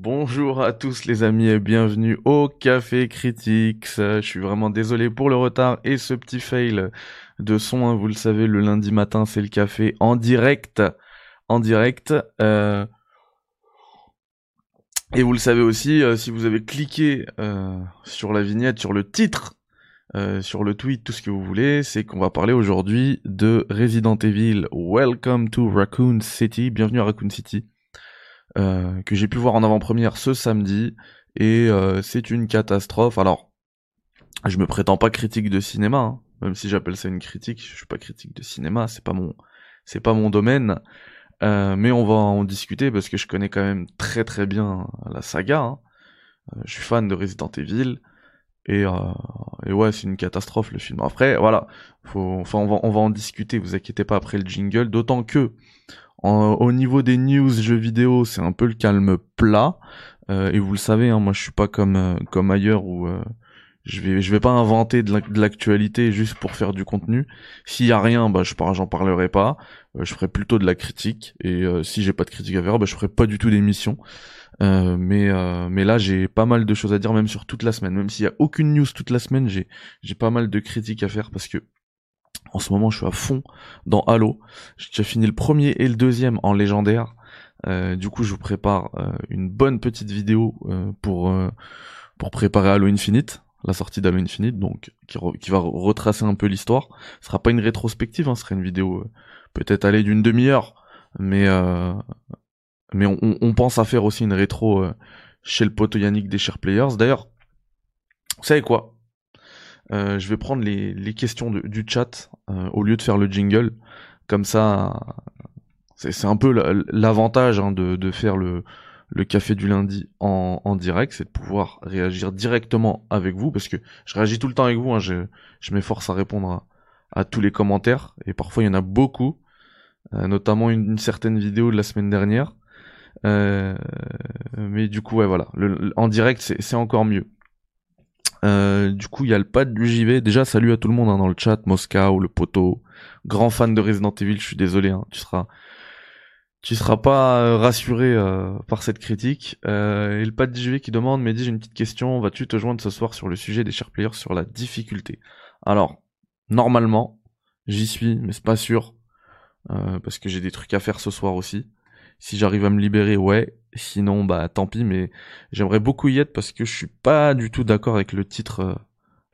Bonjour à tous les amis et bienvenue au Café Critiques. Je suis vraiment désolé pour le retard et ce petit fail de son. hein. Vous le savez, le lundi matin, c'est le café en direct. En direct. Euh, Et vous le savez aussi, euh, si vous avez cliqué euh, sur la vignette, sur le titre, sur le tweet, tout ce que vous voulez, c'est qu'on va parler aujourd'hui de Resident Evil Welcome to Raccoon City. Bienvenue à Raccoon City. Euh, que j'ai pu voir en avant-première ce samedi. Et euh, c'est une catastrophe. Alors, je me prétends pas critique de cinéma, hein. même si j'appelle ça une critique. Je suis pas critique de cinéma, c'est pas mon, c'est pas mon domaine. Euh, mais on va en discuter parce que je connais quand même très très bien la saga. hein. Euh, je suis fan de Resident Evil et, euh, et ouais, c'est une catastrophe le film. Après, voilà, faut, enfin on va on va en discuter. Vous inquiétez pas après le jingle, d'autant que en- au niveau des news jeux vidéo, c'est un peu le calme plat. Euh, et vous le savez, hein, moi je suis pas comme euh, comme ailleurs où euh, je vais je vais pas inventer de l'ac- de l'actualité juste pour faire du contenu. S'il y a rien, bah je j'en parlerai pas. Je ferai plutôt de la critique. Et si j'ai pas de critique à faire, bah je ferai pas du tout d'émission. Mais mais là j'ai pas mal de choses à dire même sur toute la semaine. Même s'il y a aucune news toute la semaine, j'ai j'ai pas mal de critiques à faire parce que en ce moment je suis à fond dans Halo. J'ai fini le premier et le deuxième en légendaire. Euh, du coup, je vous prépare euh, une bonne petite vidéo euh, pour pour préparer Halo Infinite, la sortie d'Halo Infinite, donc qui, va re- retracer un peu l'histoire. Ce sera pas une rétrospective, hein, ce sera une vidéo peut-être aller d'une demi-heure, mais mais on, pense à faire aussi une rétro chez le pote Yannick des Share Players. D'ailleurs, vous savez quoi? Euh, Je vais prendre les, les questions du chat euh, au lieu de faire le jingle. Comme ça, c'est un peu la- l'avantage hein, de, de faire le, le café du lundi en, en direct, c'est de pouvoir réagir directement avec vous, parce que je réagis tout le temps avec vous, hein, je, je m'efforce à répondre à, à tous les commentaires, et parfois il y en a beaucoup, euh, notamment une, une certaine vidéo de la semaine dernière. Euh, mais du coup, ouais, voilà, le, en direct, c'est encore mieux. Euh, du coup, il y a le pad du JV. Déjà, salut à tout le monde hein, dans le chat, Moscow, le poteau, grand fan de Resident Evil. Je suis désolé, hein, tu seras, tu seras pas euh, rassuré euh, par cette critique. Euh, et le pad JV qui demande, mais dis, j'ai une petite question. Vas-tu te joindre ce soir sur le sujet des chers players sur la difficulté? Alors, normalement, j'y suis, mais c'est pas sûr euh, parce que j'ai des trucs à faire ce soir aussi. Si j'arrive à me libérer, ouais. Sinon, bah tant pis, mais j'aimerais beaucoup y être parce que je suis pas du tout d'accord avec le titre. euh,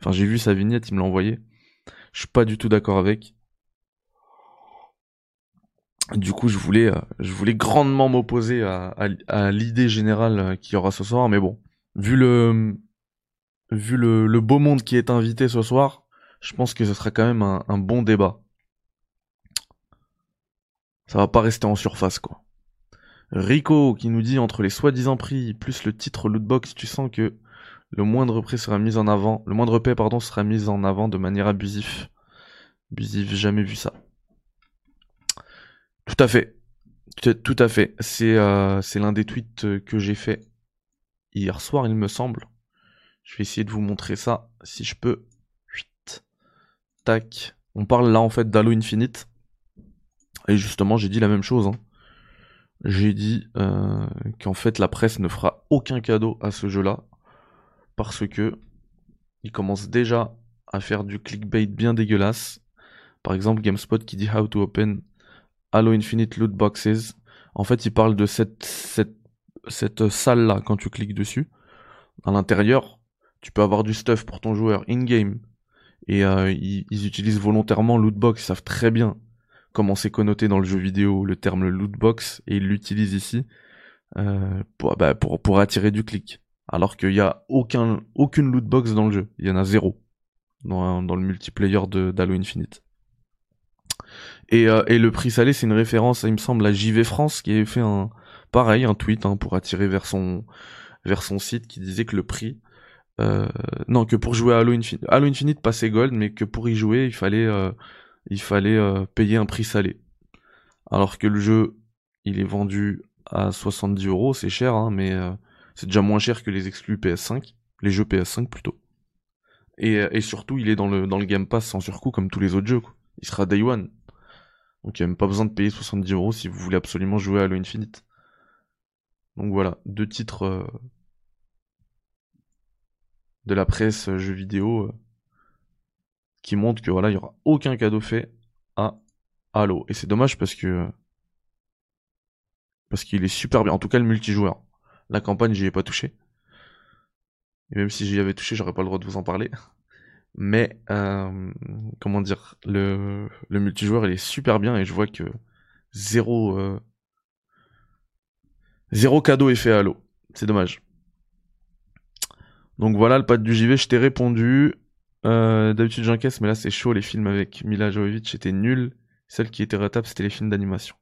Enfin, j'ai vu sa vignette, il me l'a envoyé. Je suis pas du tout d'accord avec. Du coup, je voulais, euh, je voulais grandement m'opposer à, l'idée générale euh, qu'il y aura ce soir, mais bon, vu le, vu le, le beau monde qui est invité ce soir, je pense que ce sera quand même un, un bon débat. Ça va pas rester en surface, quoi. Rico qui nous dit entre les soi-disant prix plus le titre lootbox, tu sens que le moindre prix sera mis en avant, le moindre paix sera mis en avant de manière abusive. Abusive, jamais vu ça. Tout à fait. Tout à fait. C'est euh, l'un des tweets que j'ai fait hier soir, il me semble. Je vais essayer de vous montrer ça si je peux. Huit. Tac. On parle là en fait d'Halo Infinite. Et justement, j'ai dit la même chose. hein. J'ai dit euh, qu'en fait la presse ne fera aucun cadeau à ce jeu-là parce que il commence déjà à faire du clickbait bien dégueulasse. Par exemple, GameSpot qui dit How to open Halo Infinite loot boxes. En fait, il parle de cette cette cette salle là quand tu cliques dessus. À l'intérieur, tu peux avoir du stuff pour ton joueur in-game. Et euh, ils, ils utilisent volontairement loot box, ils savent très bien comment c'est connoté dans le jeu vidéo le terme loot box et ils l'utilisent ici euh, pour, bah, pour pour attirer du clic. Alors qu'il y a aucun aucune loot box dans le jeu, il y en a zéro dans, dans le multiplayer d'Halo Infinite. Et, euh, et le prix salé, c'est une référence, il me semble, à JV France qui avait fait un pareil un tweet hein, pour attirer vers son vers son site qui disait que le prix euh, non que pour jouer à Halo Infinite, Halo Infinite passait gold, mais que pour y jouer, il fallait euh, il fallait euh, payer un prix salé. Alors que le jeu, il est vendu à 70 euros, c'est cher, hein, mais euh, c'est déjà moins cher que les exclus PS5, les jeux PS5 plutôt. Et, euh, et surtout, il est dans le dans le Game Pass sans surcoût comme tous les autres jeux. Il sera Day One. Donc il n'y a même pas besoin de payer 70 euros si vous voulez absolument jouer à Halo Infinite. Donc voilà, deux titres de la presse jeux vidéo qui montrent que voilà, il aura aucun cadeau fait à Halo. Et c'est dommage parce que parce qu'il est super bien. En tout cas, le multijoueur. La campagne, j'y ai pas touché. Et même si j'y avais touché, j'aurais pas le droit de vous en parler. Mais euh, comment dire, le, le multijoueur il est super bien et je vois que zéro euh, zéro cadeau est fait à Halo. C'est dommage. Donc voilà le pad du JV, je t'ai répondu. Euh, D'habitude j'encaisse, mais là c'est chaud. Les films avec Mila Jovovich étaient nuls. Celle qui était retable, c'était les films d'animation.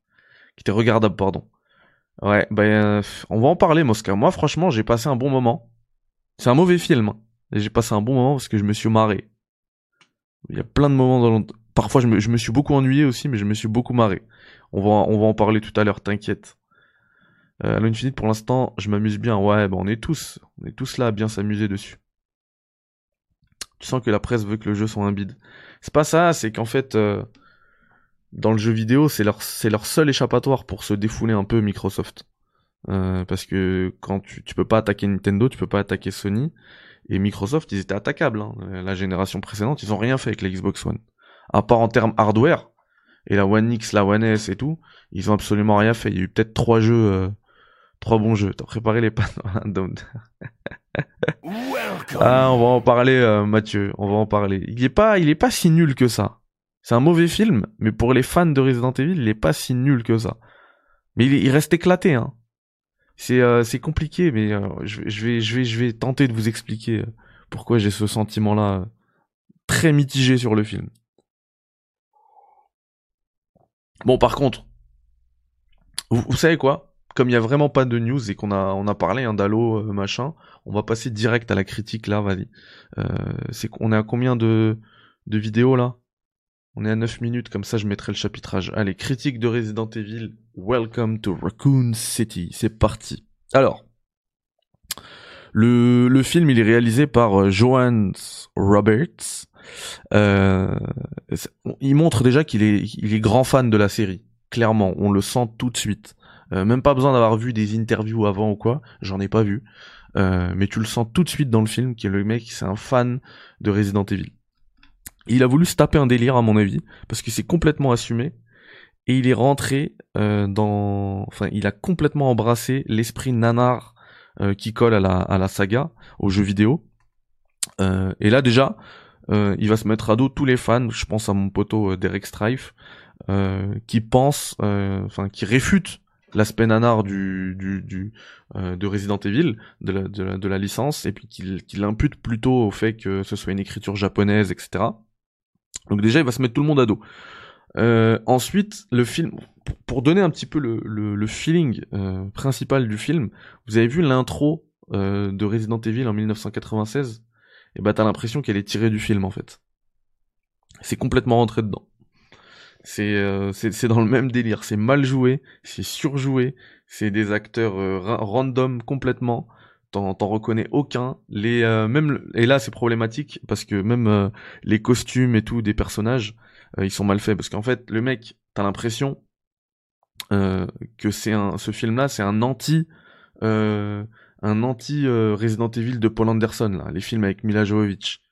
Qui étaient regardables, pardon. Ouais, ben on va en parler, Mosca. Moi, franchement, j'ai passé un bon moment. C'est un mauvais film. Hein. J'ai passé un bon moment parce que je me suis marré. Il y a plein de moments dans Parfois, je me, suis beaucoup ennuyé aussi, mais je me suis beaucoup marré. On va, on va en parler tout à l'heure, t'inquiète. Euh, Halo Infinite, pour l'instant, je m'amuse bien. Ouais, ben on est tous, on est tous là à bien s'amuser dessus. Tu sens que la presse veut que le jeu soit un bide. C'est pas ça, c'est qu'en fait, euh, dans le jeu vidéo, c'est leur, seul échappatoire pour se défouler un peu Microsoft. Euh, parce que quand tu, peux pas attaquer Nintendo, tu peux pas attaquer Sony. Et Microsoft, ils étaient attaquables. Hein. La génération précédente, ils ont rien fait avec la Xbox One. À part en termes hardware, et la One X, la One S et tout, ils ont absolument rien fait. Il y a eu peut-être trois jeux, euh, trois bons jeux. T'as préparé les pannes Ah, on va en parler, euh, Mathieu. On va en parler. Il est pas, il est pas si nul que ça. C'est un mauvais film, mais pour les fans de Resident Evil, il est pas si nul que ça. Mais il, il reste éclaté, hein. C'est euh, c'est compliqué, mais euh, je, je, vais je vais je vais tenter de vous expliquer pourquoi j'ai ce sentiment-là très mitigé sur le film. Bon, par contre, vous, savez quoi? Comme il y a vraiment pas de news et qu'on a on a parlé hein, d'Halo machin, on va passer direct à la critique là, vas-y. c'est qu'on est à combien de de vidéos là? On est à 9 minutes, comme ça je mettrai le chapitrage. Allez, critique de Resident Evil Welcome to Raccoon City. C'est parti. Alors, le, le film il est réalisé par euh, Johan Roberts. Euh, il montre déjà qu'il est, il est grand fan de la série. Clairement, on le sent tout de suite. Euh, même pas besoin d'avoir vu des interviews avant ou quoi. J'en ai pas vu. Euh, mais tu le sens tout de suite dans le film, qui est le mec, c'est un fan de Resident Evil. Il a voulu se taper un délire à mon avis, parce que c'est complètement assumé et il est rentré euh, dans, enfin, il a complètement embrassé l'esprit nanar qui colle à la, à la saga, aux jeux vidéo. Et là déjà, il va se mettre à dos tous les fans. Je pense à mon poteau Derek Strife, qui pense, enfin, qui réfute l'aspect nanar du, du, du de Resident Evil, de la, de la, licence, et puis qu'il qu l'impute plutôt au fait que ce soit une écriture japonaise, etc. Donc déjà, il va se mettre tout le monde à dos. Euh, ensuite, le film, pour donner un petit peu le, le, feeling euh, principal du film, vous avez vu l'intro euh, de Resident Evil en 1996 Et bah t'as l'impression qu'elle est tirée du film en fait. C'est complètement rentré dedans. C'est euh, c'est dans le même délire. C'est mal joué, c'est surjoué, c'est des acteurs euh, random complètement. T'en reconnais aucun. Les même et là c'est problématique parce que même les costumes et tout des personnages euh, ils sont mal faits parce qu'en fait le mec t'as l'impression euh, que c'est un ce film là c'est un anti euh, un anti Resident Evil de Paul Anderson là les films avec Mila Jovovich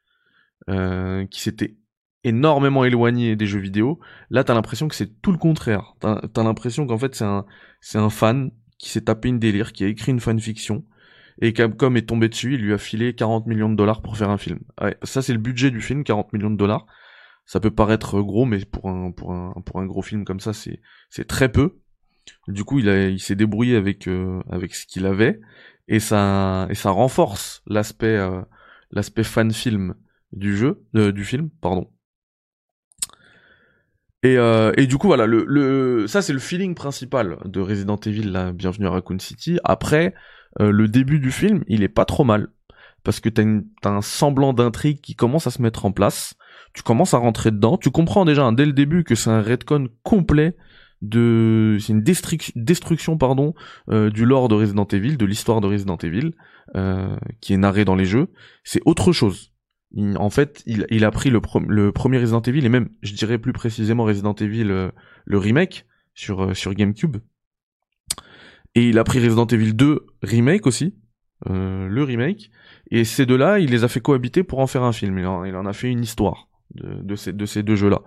qui s'était énormément éloigné des jeux vidéo. Là, t'as l'impression que c'est tout le contraire. T'as as, l'impression qu'en fait, c'est un, c'est un fan qui s'est tapé une délire, qui a écrit une fanfiction, et Capcom est tombé dessus, il lui a filé 40 millions de dollars pour faire un film. Ouais, ça, c'est le budget du film, 40 millions de dollars ça peut paraître gros, mais pour un pour un pour un gros film comme ça, c'est c'est très peu. Du coup, il a il s'est débrouillé avec euh, avec ce qu'il avait et ça et ça renforce l'aspect euh, l'aspect fan film du jeu euh, du film, pardon. Et, et du coup voilà le, le ça c'est le feeling principal de Resident Evil là Bienvenue à Raccoon City. Après le début du film il est pas trop mal parce que t'as, t'as un semblant d'intrigue qui commence à se mettre en place tu commences à rentrer dedans, tu comprends déjà hein, dès le début que c'est un redcon complet de c'est une destruction pardon euh, du lore de Resident Evil, de l'histoire de Resident Evil euh, qui est narré dans les jeux, c'est autre chose. En fait, il, a pris le, premier Resident Evil et même, je dirais plus précisément Resident Evil euh, le remake sur sur GameCube Et il a pris Resident Evil 2 remake aussi, euh, le remake. Et ces deux-là, il les a fait cohabiter pour en faire un film. Il en, a fait une histoire de, ces, de ces deux jeux-là.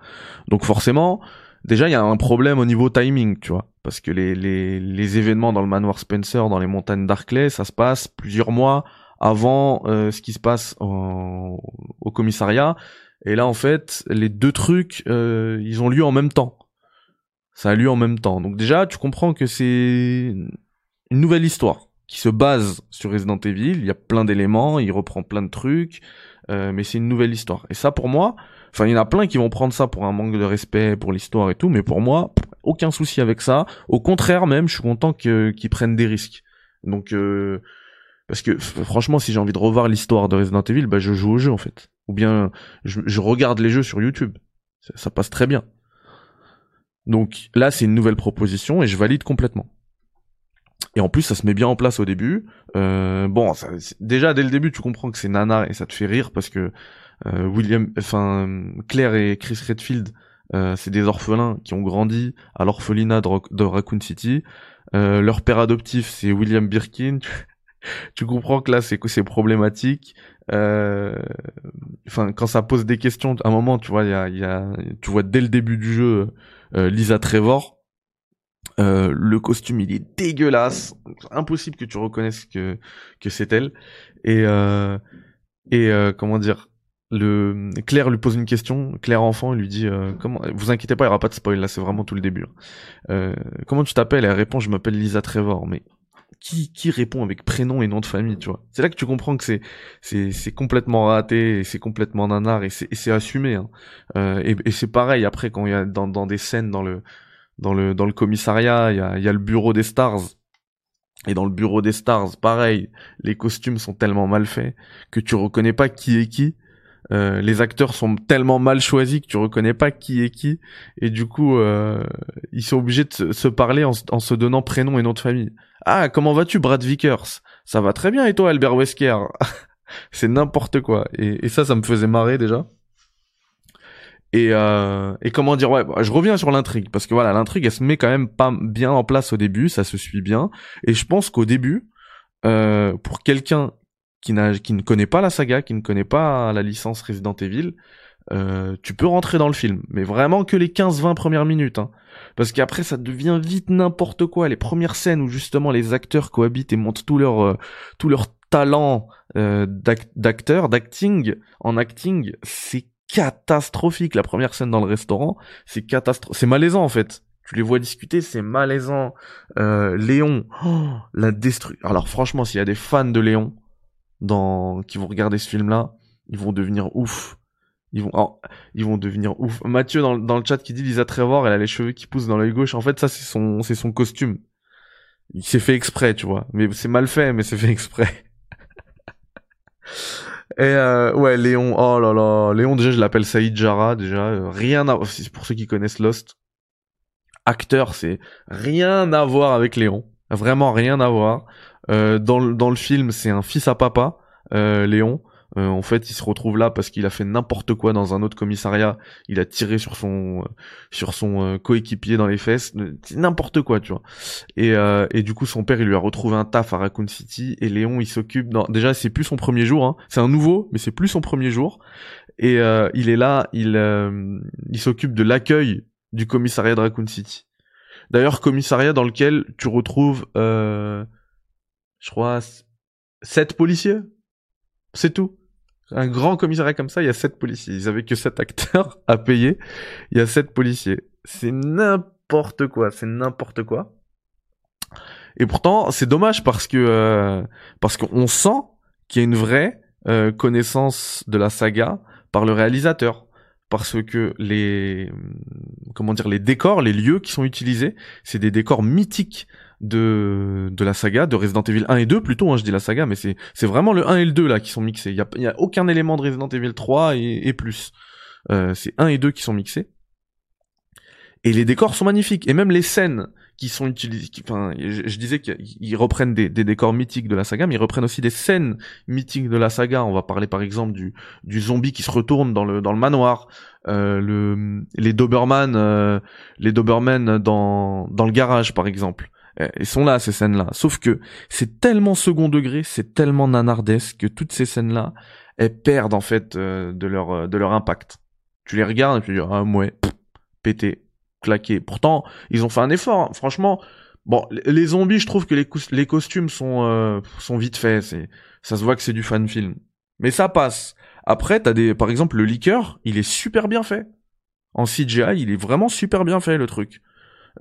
Donc forcément, déjà il y a un problème au niveau timing, tu vois, parce que les, les, les événements dans le manoir Spencer, dans les montagnes d'Arclay, ça se passe plusieurs mois avant euh, ce qui se passe au commissariat. Et là, en fait, les deux trucs, euh, ils ont lieu en même temps. Ça a lieu en même temps. Donc déjà, tu comprends que c'est une nouvelle histoire qui se base sur Resident Evil. Il y a plein d'éléments, il reprend plein de trucs, euh, mais c'est une nouvelle histoire. Et ça, pour moi, enfin, il y en a plein qui vont prendre ça pour un manque de respect pour l'histoire et tout, mais pour moi, aucun souci avec ça. Au contraire, même, je suis content qu'ils prennent des risques. Donc, euh, parce que franchement, si j'ai envie de revoir l'histoire de Resident Evil, bah, je joue au jeu en fait. Ou bien je, je regarde les jeux sur YouTube. ça passe très bien. Donc là, c'est une nouvelle proposition et je valide complètement. Et en plus, ça se met bien en place au début. Euh, bon, ça, déjà dès le début, tu comprends que c'est Nana et ça te fait rire parce que euh, William, enfin Claire et Chris Redfield, euh, c'est des orphelins qui ont grandi à l'orphelinat de, Raccoon City. Euh, leur père adoptif, c'est William Birkin. Tu comprends que là, c'est c'est problématique. Euh, enfin, quand ça pose des questions, à un moment, tu vois, il y a, y a, tu vois dès le début du jeu euh, Lisa Trevor. Euh, le costume il est dégueulasse, impossible que tu reconnaisses que que c'est elle. Et euh, et comment dire, le Claire lui pose une question, Claire enfant lui dit comment vous inquiétez pas, il y aura pas de spoil là, c'est vraiment tout le début. Hein. comment tu t'appelles? Elle répond je m'appelle Lisa Trevor, mais qui qui répond avec prénom et nom de famille, tu vois C'est là que tu comprends que c'est c'est c'est complètement raté, et c'est complètement nanar et c'est c'est assumé. Hein. Euh, et, et c'est pareil après quand il y a dans dans des scènes dans le dans le dans le commissariat, il y a y a le bureau des stars. Et dans le bureau des stars, pareil, les costumes sont tellement mal faits que tu reconnais pas qui est qui. Euh, les acteurs sont tellement mal choisis que tu reconnais pas qui est qui et du coup euh, ils sont obligés de se parler en, se donnant prénom et nom de famille. Ah, comment vas-tu, Brad Vickers? Ça va très bien, et toi, Albert Wesker? C'est n'importe quoi. Et, ça, ça me faisait marrer déjà. Et, euh, et comment dire, ouais, bah, je reviens sur l'intrigue, parce que voilà, l'intrigue, elle se met quand même pas bien en place au début, ça se suit bien. Et je pense qu'au début, euh, pour quelqu'un qui, qui ne connaît pas la saga, qui ne connaît pas la licence Resident Evil, euh, tu peux rentrer dans le film, mais vraiment que les 15-20 premières minutes. Hein. Parce qu'après, ça devient vite n'importe quoi. Les premières scènes où justement les acteurs cohabitent et montent tout leur, euh, tout leur talent euh, d'acteur, d'acting, en acting, c'est catastrophique. La première scène dans le restaurant, c'est catastrophique. C'est malaisant en fait. Tu les vois discuter, c'est malaisant. Euh, Léon, oh, la destruction. Alors franchement, s'il y a des fans de Léon qui vont regarder ce film-là, ils vont devenir ouf ils vont, ils vont devenir ouf. Mathieu dans, dans, le chat qui dit Lisa Trevor, elle a les cheveux qui poussent dans l'œil gauche. En fait, ça c'est son, c'est son costume. Il s'est fait exprès, tu vois. Mais c'est mal fait, mais c'est fait exprès. Et euh, ouais, Léon, oh là là, Léon déjà je l'appelle Saïd Jara déjà, euh, rien à pour ceux qui connaissent Lost. Acteur, c'est rien à voir avec Léon, vraiment rien à voir. Euh, dans dans le film, c'est un fils à papa, euh, Léon. Euh, en fait, il se retrouve là parce qu'il a fait n'importe quoi dans un autre commissariat. Il a tiré sur son euh, sur son euh, coéquipier dans les fesses, n'importe quoi, tu vois. Et et du coup, son père, il lui a retrouvé un taf à Raccoon City. Et Léon, il s'occupe. Déjà, c'est plus son premier jour. Hein. C'est un nouveau, mais c'est plus son premier jour. Et il est là, il il s'occupe de l'accueil du commissariat de Raccoon City. D'ailleurs, commissariat dans lequel tu retrouves, je crois, sept policiers. C'est tout un grand commissariat comme ça, il y a sept policiers. Ils avaient que sept acteurs à payer. Il y a sept policiers. C'est n'importe quoi. C'est n'importe quoi. Et pourtant, c'est dommage parce que euh, parce qu'on sent qu'il y a une vraie euh, connaissance de la saga par le réalisateur. Parce que les comment dire les décors, les lieux qui sont utilisés, c'est des décors mythiques de de la saga de Resident Evil 1 et 2 plutôt hein, je dis la saga mais c'est c'est vraiment le 1 et le 2 là qui sont mixés. Il y a, y a aucun élément de Resident Evil 3 et, et plus. Euh, c'est 1 et 2 qui sont mixés. Et les décors sont magnifiques. Et même les scènes qui sont utilisées enfin je, disais qu'ils reprennent des, des, décors mythiques de la saga mais ils reprennent aussi des scènes mythiques de la saga. On va parler par exemple du du zombie qui se retourne dans le dans le manoir euh, le les Doberman euh, les Doberman dans dans le garage par exemple Ils sont là ces scènes-là. Sauf que c'est tellement second degré, c'est tellement nanardesque que toutes ces scènes-là, elles perdent en fait euh, de leur euh, de leur impact. Tu les regardes et tu dis ah ouais, pété, claqué. Pourtant, ils ont fait un effort. Hein. Franchement, bon, les zombies, je trouve que les, costumes sont euh, sont vite faits. Ça se voit que c'est du fan film. Mais ça passe. Après, t'as des, par exemple, le liqueur, il est super bien fait. En CGI, il est vraiment super bien fait le truc.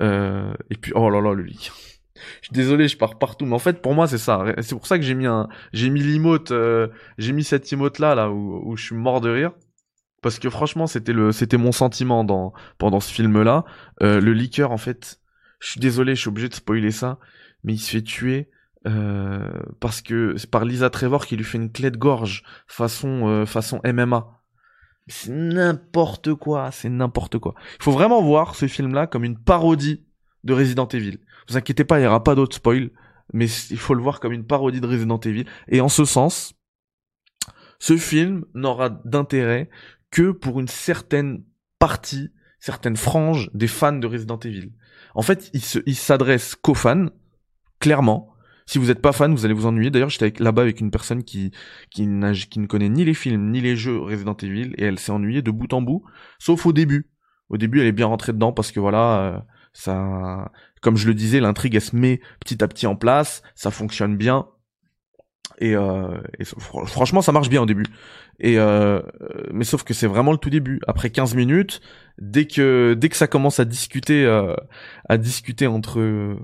Euh, et puis, oh là là, le liqueur. Je suis désolé, je pars partout, mais en fait, pour moi, c'est ça. C'est pour ça que j'ai mis un, j'ai mis l'emote, euh, j'ai mis cette emote là, là, où, où je suis mort de rire. Parce que franchement, c'était le, c'était mon sentiment dans, pendant ce film-là. Euh, le liqueur, en fait, je suis désolé, je suis obligé de spoiler ça, mais il se fait tuer euh, parce que c'est par Lisa Trevor qui lui fait une clé de gorge façon euh, façon MMA. C'est n'importe quoi, c'est n'importe quoi. Il faut vraiment voir ce film-là comme une parodie de Resident Evil. Vous inquiétez pas, il y aura pas d'autres spoil, mais il faut le voir comme une parodie de Resident Evil. Et en ce sens, ce film n'aura d'intérêt que pour une certaine partie, certaine frange des fans de Resident Evil. En fait, il s'adresse qu'aux fans, clairement, si vous n'êtes pas fan, vous allez vous ennuyer. D'ailleurs, j'étais là-bas avec une personne qui qui, ne connaît ni les films ni les jeux Resident Evil et elle s'est ennuyée de bout en bout, sauf au début. Au début, elle est bien rentrée dedans parce que voilà, euh, ça, comme je le disais, l'intrigue elle se met petit à petit en place, ça fonctionne bien. Et, euh, franchement, ça marche bien au début. Et euh, mais sauf que c'est vraiment le tout début. Après 15 minutes, dès que dès que ça commence à discuter euh, à discuter entre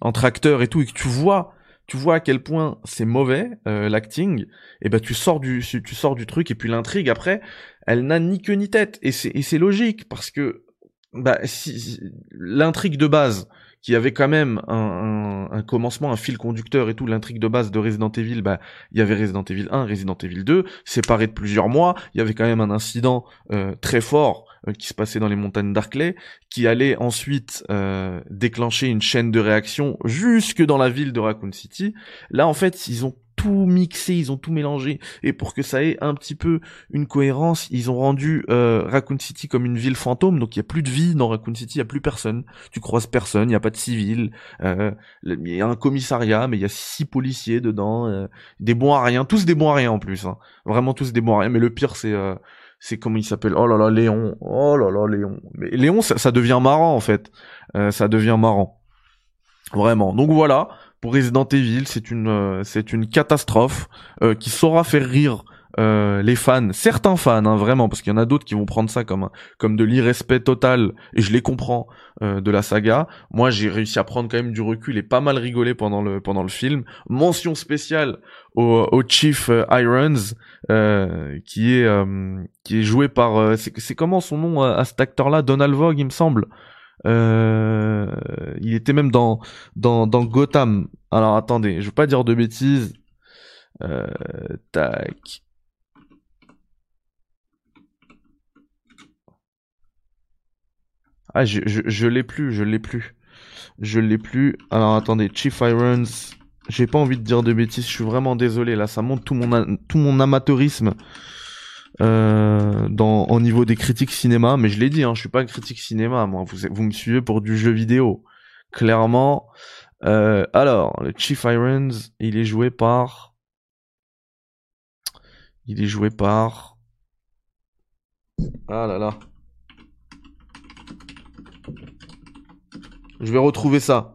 entre acteurs et tout et que tu vois tu vois à quel point c'est mauvais euh, l'acting et ben tu sors du tu sors du truc et puis l'intrigue après elle n'a ni queue ni tête et c'est et c'est logique parce que bah si l'intrigue de base qui avait quand même un, un, commencement, un fil conducteur et tout, l'intrigue de base de Resident Evil, bah, il y avait Resident Evil 1, Resident Evil 2, séparés de plusieurs mois, il y avait quand même un incident euh, très fort qui se passait dans les montagnes d'Arclay, qui allait ensuite euh, déclencher une chaîne de réaction jusque dans la ville de Raccoon City. Là, en fait, ils ont tout mixé, ils ont tout mélangé. Et pour que ça ait un petit peu une cohérence, ils ont rendu euh, Raccoon City comme une ville fantôme. Donc il y a plus de vie dans Raccoon City, il y a plus personne. Tu croises personne, il y a pas de civils. Euh, il y a un commissariat, mais il y a six policiers dedans, euh, des bons à rien, tous des bons à rien en plus. Hein. Vraiment tous des bons à rien. Mais le pire c'est euh, c'est comment il s'appelle? Oh là là, Léon. Oh là là, Léon. Mais Léon, ça, devient marrant en fait. Euh, ça devient marrant. Vraiment. Donc voilà pour Resident Evil, c'est une euh, c'est une catastrophe euh, qui saura faire rire euh, les fans, certains fans, hein, vraiment, parce qu'il y en a d'autres qui vont prendre ça comme comme de l'irrespect total, et je les comprends de la saga. Moi, j'ai réussi à prendre quand même du recul et pas mal rigoler pendant le pendant le film. Mention spéciale au, au Chief Irons, qui est qui est joué par c'est comment son nom à, cet acteur-là, Donald Vogue, il me semble. Euh, il était même dans, dans, dans Gotham. Alors attendez, je veux pas dire de bêtises. Euh, tac. Ah, je, je, l'ai plus, je l'ai plus. Je l'ai plus. Alors attendez, Chief Irons. J'ai pas envie de dire de bêtises, je suis vraiment désolé. Là, ça montre tout mon, tout mon amateurisme euh, dans, au niveau des critiques cinéma, mais je l'ai dit, hein, je suis pas un critique cinéma, moi. Vous, vous me suivez pour du jeu vidéo, clairement. Euh, alors, le Chief Irons, il est joué par, il est joué par, ah là là. Je vais retrouver ça.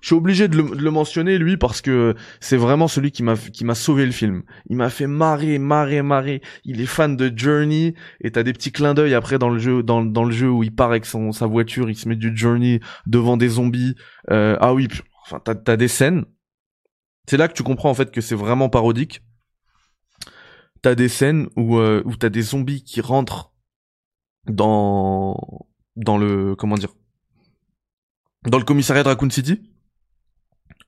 Je suis obligé de le, mentionner lui parce que c'est vraiment celui qui m'a qui m'a sauvé le film. Il m'a fait marrer, marrer, marrer. Il est fan de Journey et t'as des petits clins d'œil après dans le jeu dans, dans le jeu où il part avec son sa voiture, il se met du Journey devant des zombies. Euh, ah oui, enfin t'as as des scènes. C'est là que tu comprends en fait que c'est vraiment parodique. T'as des scènes où euh, où t'as des zombies qui rentrent dans dans le comment dire dans le commissariat de Raccoon City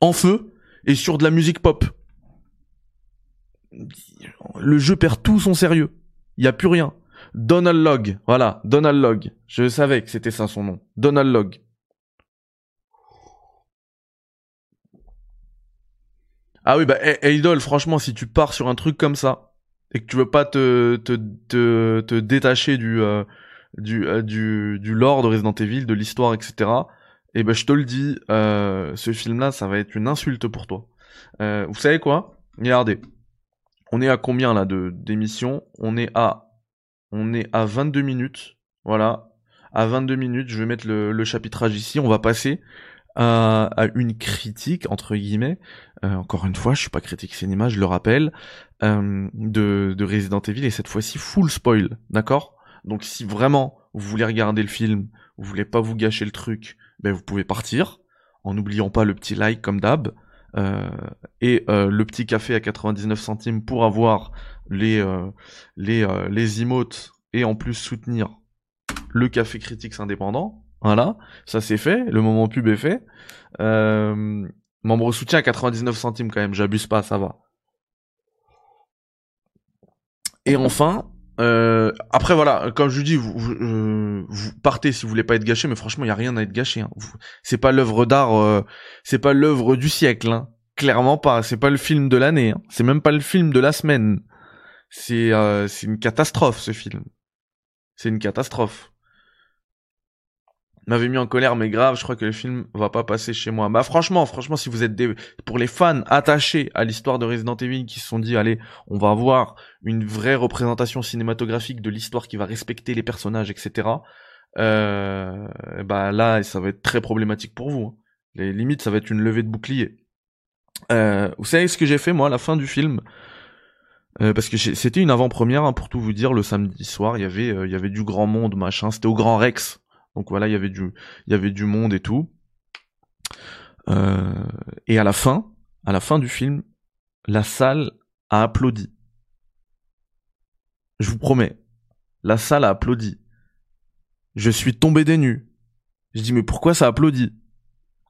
en feu et sur de la musique pop. Le jeu perd tout son sérieux. Il y a plus rien. Donald Log, voilà, Donald Log. Je savais que c'était ça son nom. Donald Log. Ah oui, bah, Idol, franchement, si tu pars sur un truc comme ça, et que tu veux pas te, te, te, te détacher du, euh, du, euh, du, du lore de Resident Evil, de l'histoire, etc., Et ben je te le dis, euh, ce film-là, ça va être une insulte pour toi. Euh, vous savez quoi? Regardez, on est à combien là de d'émissions? On est à on est à 22 minutes. Voilà, à 22 minutes. Je vais mettre le, le chapitrage ici. On va passer à, à une critique entre guillemets. Euh, encore une fois, je suis pas critique cinéma, je le rappelle, euh, de, de Resident Evil et cette fois-ci full spoil, d'accord? Donc si vraiment vous voulez regarder le film, vous voulez pas vous gâcher le truc, ben vous pouvez partir en n'oubliant pas le petit like comme d'hab. Euh, et euh, le petit café à 99 centimes pour avoir les euh, les euh, les emotes et en plus soutenir le café critiques indépendant. Voilà, ça c'est fait, le moment pub est fait. Membre soutien à 99 centimes quand même, j'abuse pas, ça va. Et enfin, euh, après voilà, comme je dis, vous, vous, euh, vous partez si vous voulez pas être gâché, mais franchement, il y a rien à être gâché. Hein. C'est pas l'œuvre d'art, euh, c'est pas l'œuvre du siècle, hein. clairement pas. C'est pas le film de l'année, hein. c'est même pas le film de la semaine. C'est euh, c'est une catastrophe ce film. C'est une catastrophe. M'avait mis en colère, mais grave, je crois que le film va pas passer chez moi. Bah franchement, franchement, si vous êtes des... pour les fans attachés à l'histoire de Resident Evil qui se sont dit, allez, on va avoir une vraie représentation cinématographique de l'histoire qui va respecter les personnages, etc. Euh, bah là, ça va être très problématique pour vous. hein. Les limites, ça va être une levée de bouclier. Euh, vous savez ce que j'ai fait moi à la fin du film? Euh, Parce que c'était une avant-première, hein, pour tout vous dire, le samedi soir, il y avait, euh, il y avait du grand monde, machin. C'était au Grand Rex, donc voilà, il y avait du, il y avait du monde et tout. Euh, et à la fin, à la fin du film, la salle a applaudi. Je vous promets, la salle a applaudi. Je suis tombé des nues. Je dis mais pourquoi ça applaudit?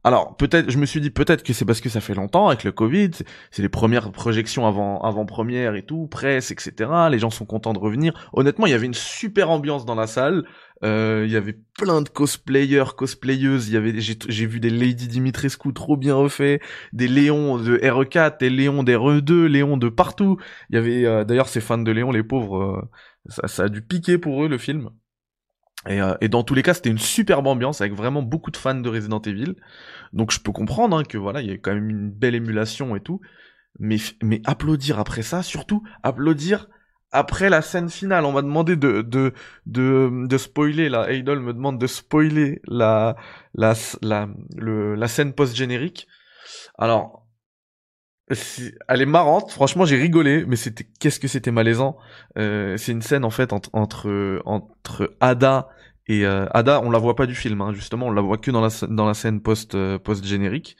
Alors peut-être, je me suis dit peut-être que c'est parce que ça fait longtemps avec le Covid, c'est- les premières projections avant avant première et tout, presse, etc. Les gens sont contents de revenir. Honnêtement, il y avait une super ambiance dans la salle. Euh, Il y avait plein de cosplayers, cosplayeuses. Il y avait, j'ai vu des Lady Dimitrescu trop bien refaits, des Léons de RE4, des Léons des RE2, Léons de partout. Il y avait euh, d'ailleurs ces fans de Léon, les pauvres, euh, ça, ça a dû piquer pour eux le film. Et, euh, et dans tous les cas, c'était une superbe ambiance avec vraiment beaucoup de fans de Resident Evil. Donc je peux comprendre hein, que voilà, il y a quand même une belle émulation et tout. Mais mais applaudir après ça, surtout applaudir après la scène finale. On m'a demandé de de de de spoiler là. Idol me demande de spoiler la la la le, la scène post générique. Alors elle est marrante, franchement j'ai rigolé, mais c'était qu'est-ce que c'était malaisant. Euh, c'est une scène en fait entre entre, entre Ada et euh, Ada, on la voit pas du film, hein, justement, on la voit que dans la dans la scène post post générique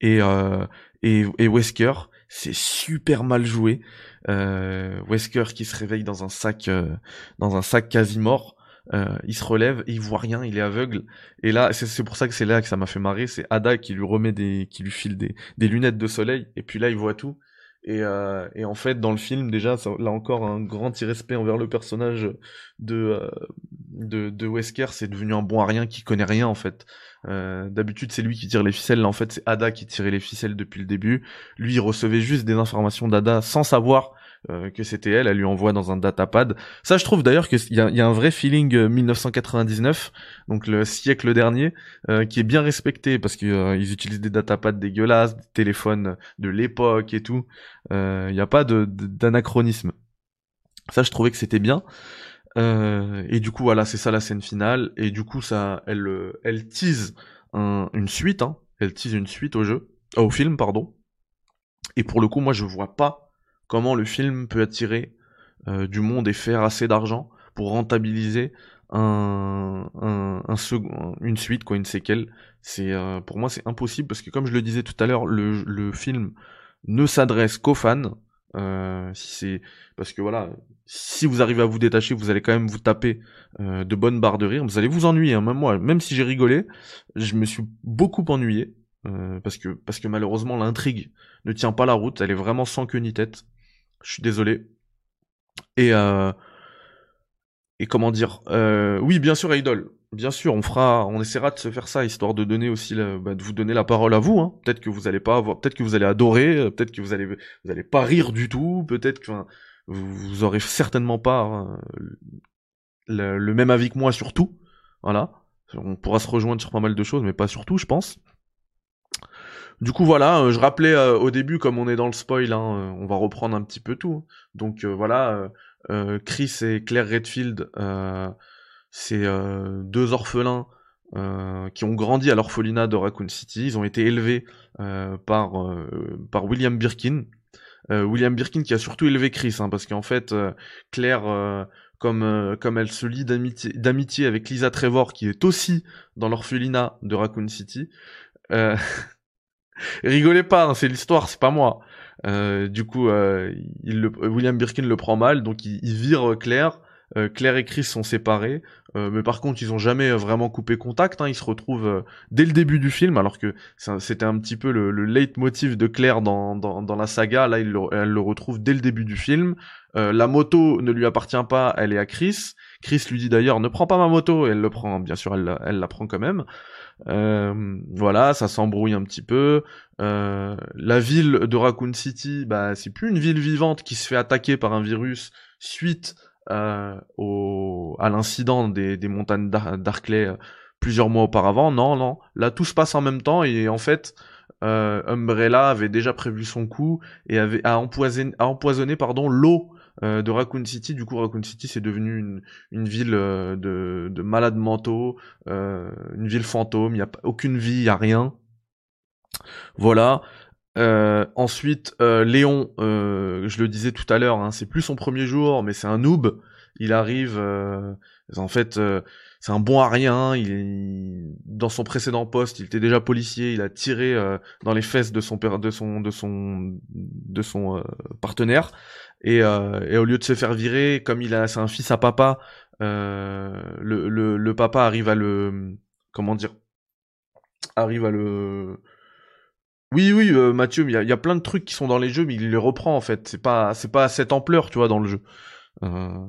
et euh, et, et Wesker, c'est super mal joué. Euh, Wesker qui se réveille dans un sac euh, dans un sac quasi mort. Euh, il se relève, il voit rien, il est aveugle. Et là, c'est pour ça que c'est là que ça m'a fait marrer. C'est Ada qui lui remet des, qui lui file des, des lunettes de soleil, et puis là il voit tout. Et, euh, et en fait, dans le film, déjà, là encore, un grand irrespect envers le personnage de, euh, de, de Wesker, c'est devenu un bon à rien qui connaît rien en fait. Euh, D'habitude, c'est lui qui tire les ficelles, là en fait, c'est Ada qui tirait les ficelles depuis le début. Lui, il recevait juste des informations d'Ada sans savoir euh, que c'était elle, elle lui envoie dans un datapad. Ça, je trouve d'ailleurs qu'il y y a un vrai feeling euh, 1999, donc le siècle dernier, euh, qui est bien respecté parce qu'ils euh, utilisent des datapads dégueulasses, des téléphones de l'époque et tout. Euh, Il n'y a pas d'anachronisme. Ça, je trouvais que c'était bien. Euh, et du coup, voilà, c'est ça la scène finale. Et du coup, ça, elle, euh, elle tease un- une suite. Hein. Elle tease une suite au jeu, euh, au film, pardon. Et pour le coup, moi, je vois pas comment le film peut attirer euh, du monde et faire assez d'argent pour rentabiliser une suite, quoi, une séquelle. C'est euh, pour moi, c'est impossible parce que comme je le disais tout à l'heure, le, film ne s'adresse qu'aux fans. Euh, parce que voilà, si vous arrivez à vous détacher, vous allez quand même vous taper de bonnes barres de rire. Vous allez vous ennuyer, hein, même moi. Même si j'ai rigolé, je me suis beaucoup ennuyé parce que parce que malheureusement l'intrigue ne tient pas la route. Elle est vraiment sans queue ni tête. Je suis désolé. Et euh, comment dire euh, Oui, bien sûr, Idol. Bien sûr, on fera, on essaiera de se faire ça histoire de donner aussi, la- bah, de vous donner la parole à vous. Hein. Peut-être que vous allez pas avoir, peut-être que vous allez adorer, euh, peut-être que vous allez, vous allez pas rire du tout, peut-être que vous, aurez certainement pas euh, le, le même avis que moi sur tout. Voilà. On pourra se rejoindre sur pas mal de choses, mais pas sur tout, je pense. Du coup, voilà, euh, je rappelais euh, au début, comme on est dans le spoil, hein, euh, on va reprendre un petit peu tout. Donc voilà, Chris et Claire Redfield, c'est deux orphelins qui ont grandi à l'orphelinat de Raccoon City. Ils ont été élevés par, par William Birkin. William Birkin qui a surtout élevé Chris, hein, parce qu'en fait, Claire comme, comme elle se lie d'amitié avec Lisa Trevor, qui est aussi dans l'orphelinat de Raccoon City. Euh, Rigolez pas, hein, c'est l'histoire, c'est pas moi. Euh, du coup, euh, William Birkin le prend mal, donc il, vire Claire. Euh, Claire et Chris sont séparés, mais par contre ils ont jamais vraiment coupé contact. Hein, ils se retrouvent dès le début du film, alors que c'était un petit peu le, le leitmotiv de Claire dans, dans, la saga. Là, elle le retrouve dès le début du film. la moto ne lui appartient pas, elle est à Chris. Chris lui dit d'ailleurs ne prends pas ma moto, et elle le prend, bien sûr, elle, elle la prend quand même. Euh, voilà, ça s'embrouille un petit peu. Euh, la ville de Raccoon City, bah, c'est plus une ville vivante qui se fait attaquer par un virus suite euh, au, à l'incident des, des montagnes d'Arclay plusieurs mois auparavant. Non, non. Là, tout se passe en même temps et en fait, Umbrella avait déjà prévu son coup et avait a empoisonné, a empoisonné pardon l'eau euh, de Raccoon City. Du coup, Raccoon City, c'est devenu une, une ville euh, de, de, malades mentaux, euh, une ville fantôme. Il n'y a aucune vie, il n'y a rien. Voilà. ensuite, Léon, je le disais tout à l'heure, hein, c'est plus son premier jour, mais c'est un noob. Il arrive, en fait, c'est un bon à rien. Il, dans son précédent poste, il était déjà policier. Il a tiré dans les fesses de son de son de son de son partenaire. Et, euh, et, au lieu de se faire virer, comme il a, c'est un fils à papa, euh, le, le, le, papa arrive à le, comment dire, arrive à le, oui, oui, euh, Mathieu, il y, a, plein de trucs qui sont dans les jeux, mais il les reprend en fait. C'est pas, c'est pas à cette ampleur, tu vois, dans le jeu. Euh...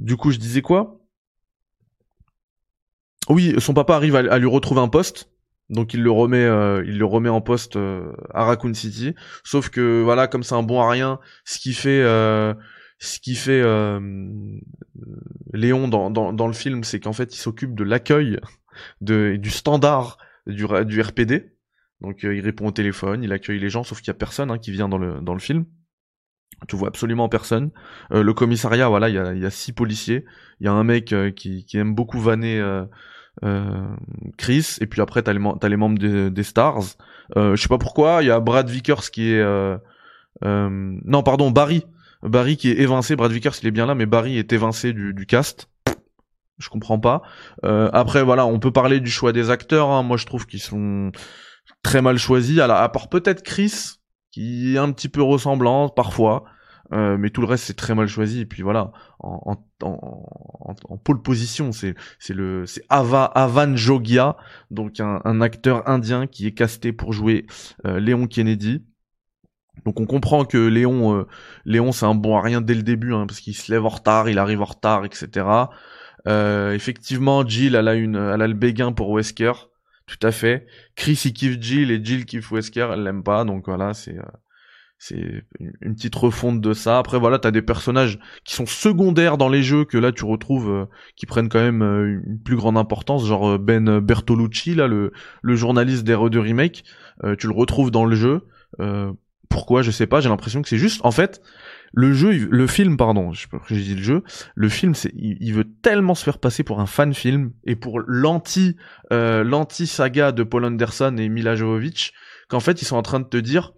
Du coup, je disais quoi? Oui, son papa arrive à lui retrouver un poste donc il le remet, euh, il le remet en poste euh, à Raccoon City. Sauf que voilà, comme c'est un bon à rien, ce qui fait, euh, ce qui fait Léon dans, dans, dans, le film, c'est qu'en fait il s'occupe de l'accueil de du standard du, du RPD. Donc il répond au téléphone, il accueille les gens, sauf qu'il y a personne hein, qui vient dans le dans le film. Tu vois absolument personne. le commissariat, voilà, il y a, y a six policiers. Il y a un mec qui, qui aime beaucoup vanner euh, Chris, et puis après t'as les, membres des, Stars. Euh, je sais pas pourquoi, il y a Brad Vickers qui est... Euh, non, pardon, Barry. Barry qui est évincé, Brad Vickers il est bien là, mais Barry est évincé du, cast. Je comprends pas. après voilà, on peut parler du choix des acteurs. Hein. Moi je trouve qu'ils sont très mal choisis. À, à part peut-être Chris, qui est un petit peu ressemblant parfois. Euh, mais tout le reste c'est très mal choisi. Et puis voilà en, en, en, en pole position c'est c'est le c'est Ava Avan Jogia donc un, un, acteur indien qui est casté pour jouer euh, Léon Kennedy. Donc on comprend que Léon euh, Léon c'est un bon à rien dès le début hein, parce qu'il se lève en retard il arrive en retard etc effectivement Jill elle a une elle a le béguin pour Wesker. Tout à fait. Chris il kiffe Jill et Jill kiffe Wesker elle l'aime pas. Donc voilà c'est c'est une petite refonte de ça. Après voilà, t'as des personnages qui sont secondaires dans les jeux que là tu retrouves, euh, qui prennent quand même euh, une plus grande importance, genre euh, Ben Bertolucci là, le, le journaliste des 2 remake, tu le retrouves dans le jeu. pourquoi? Je sais pas. J'ai l'impression que c'est juste en fait le jeu, le film pardon, je j'ai dit le jeu, le film c'est il, veut tellement se faire passer pour un fan film et pour l'anti l'anti saga de Paul Anderson et Mila Jovovich qu'en fait ils sont en train de te dire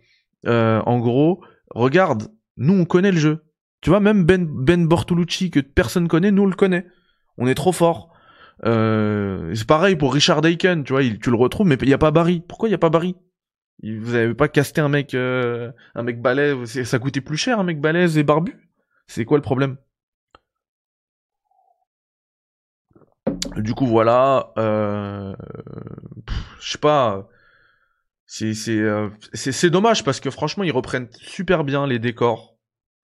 euh, en gros, regarde, nous on connaît le jeu. Tu vois, même Ben, ben Bortolucci que personne connaît, nous on le connaît. On est trop fort. Euh, c'est pareil pour Richard Aiken, tu vois, tu le retrouves, mais il n'y a pas Barry. Pourquoi il n'y a pas Barry? Vous avez pas casté un mec, euh, un mec balèze, ça coûtait plus cher un mec balèze et barbu? C'est quoi le problème? Du coup, voilà, euh, je sais pas, c'est euh, c'est dommage parce que franchement ils reprennent super bien les décors.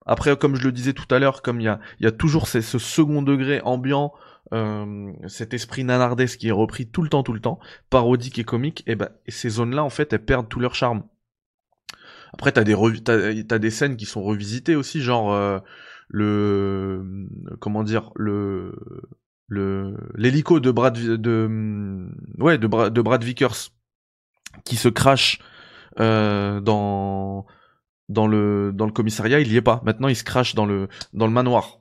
Après comme je le disais tout à l'heure, comme il y a il y a toujours ce, second degré ambiant, euh, cet esprit nanardesque qui est repris tout le temps tout le temps, parodique et comique, et ben ces zones là en fait elles perdent tout leur charme. Après t'as des t'as, des scènes qui sont revisitées aussi, genre euh, le comment dire le le l'hélico de Brad de ouais de Brad Vickers qui se crache euh, dans dans le dans le commissariat, il y est pas. Maintenant, il se crache dans le dans le manoir.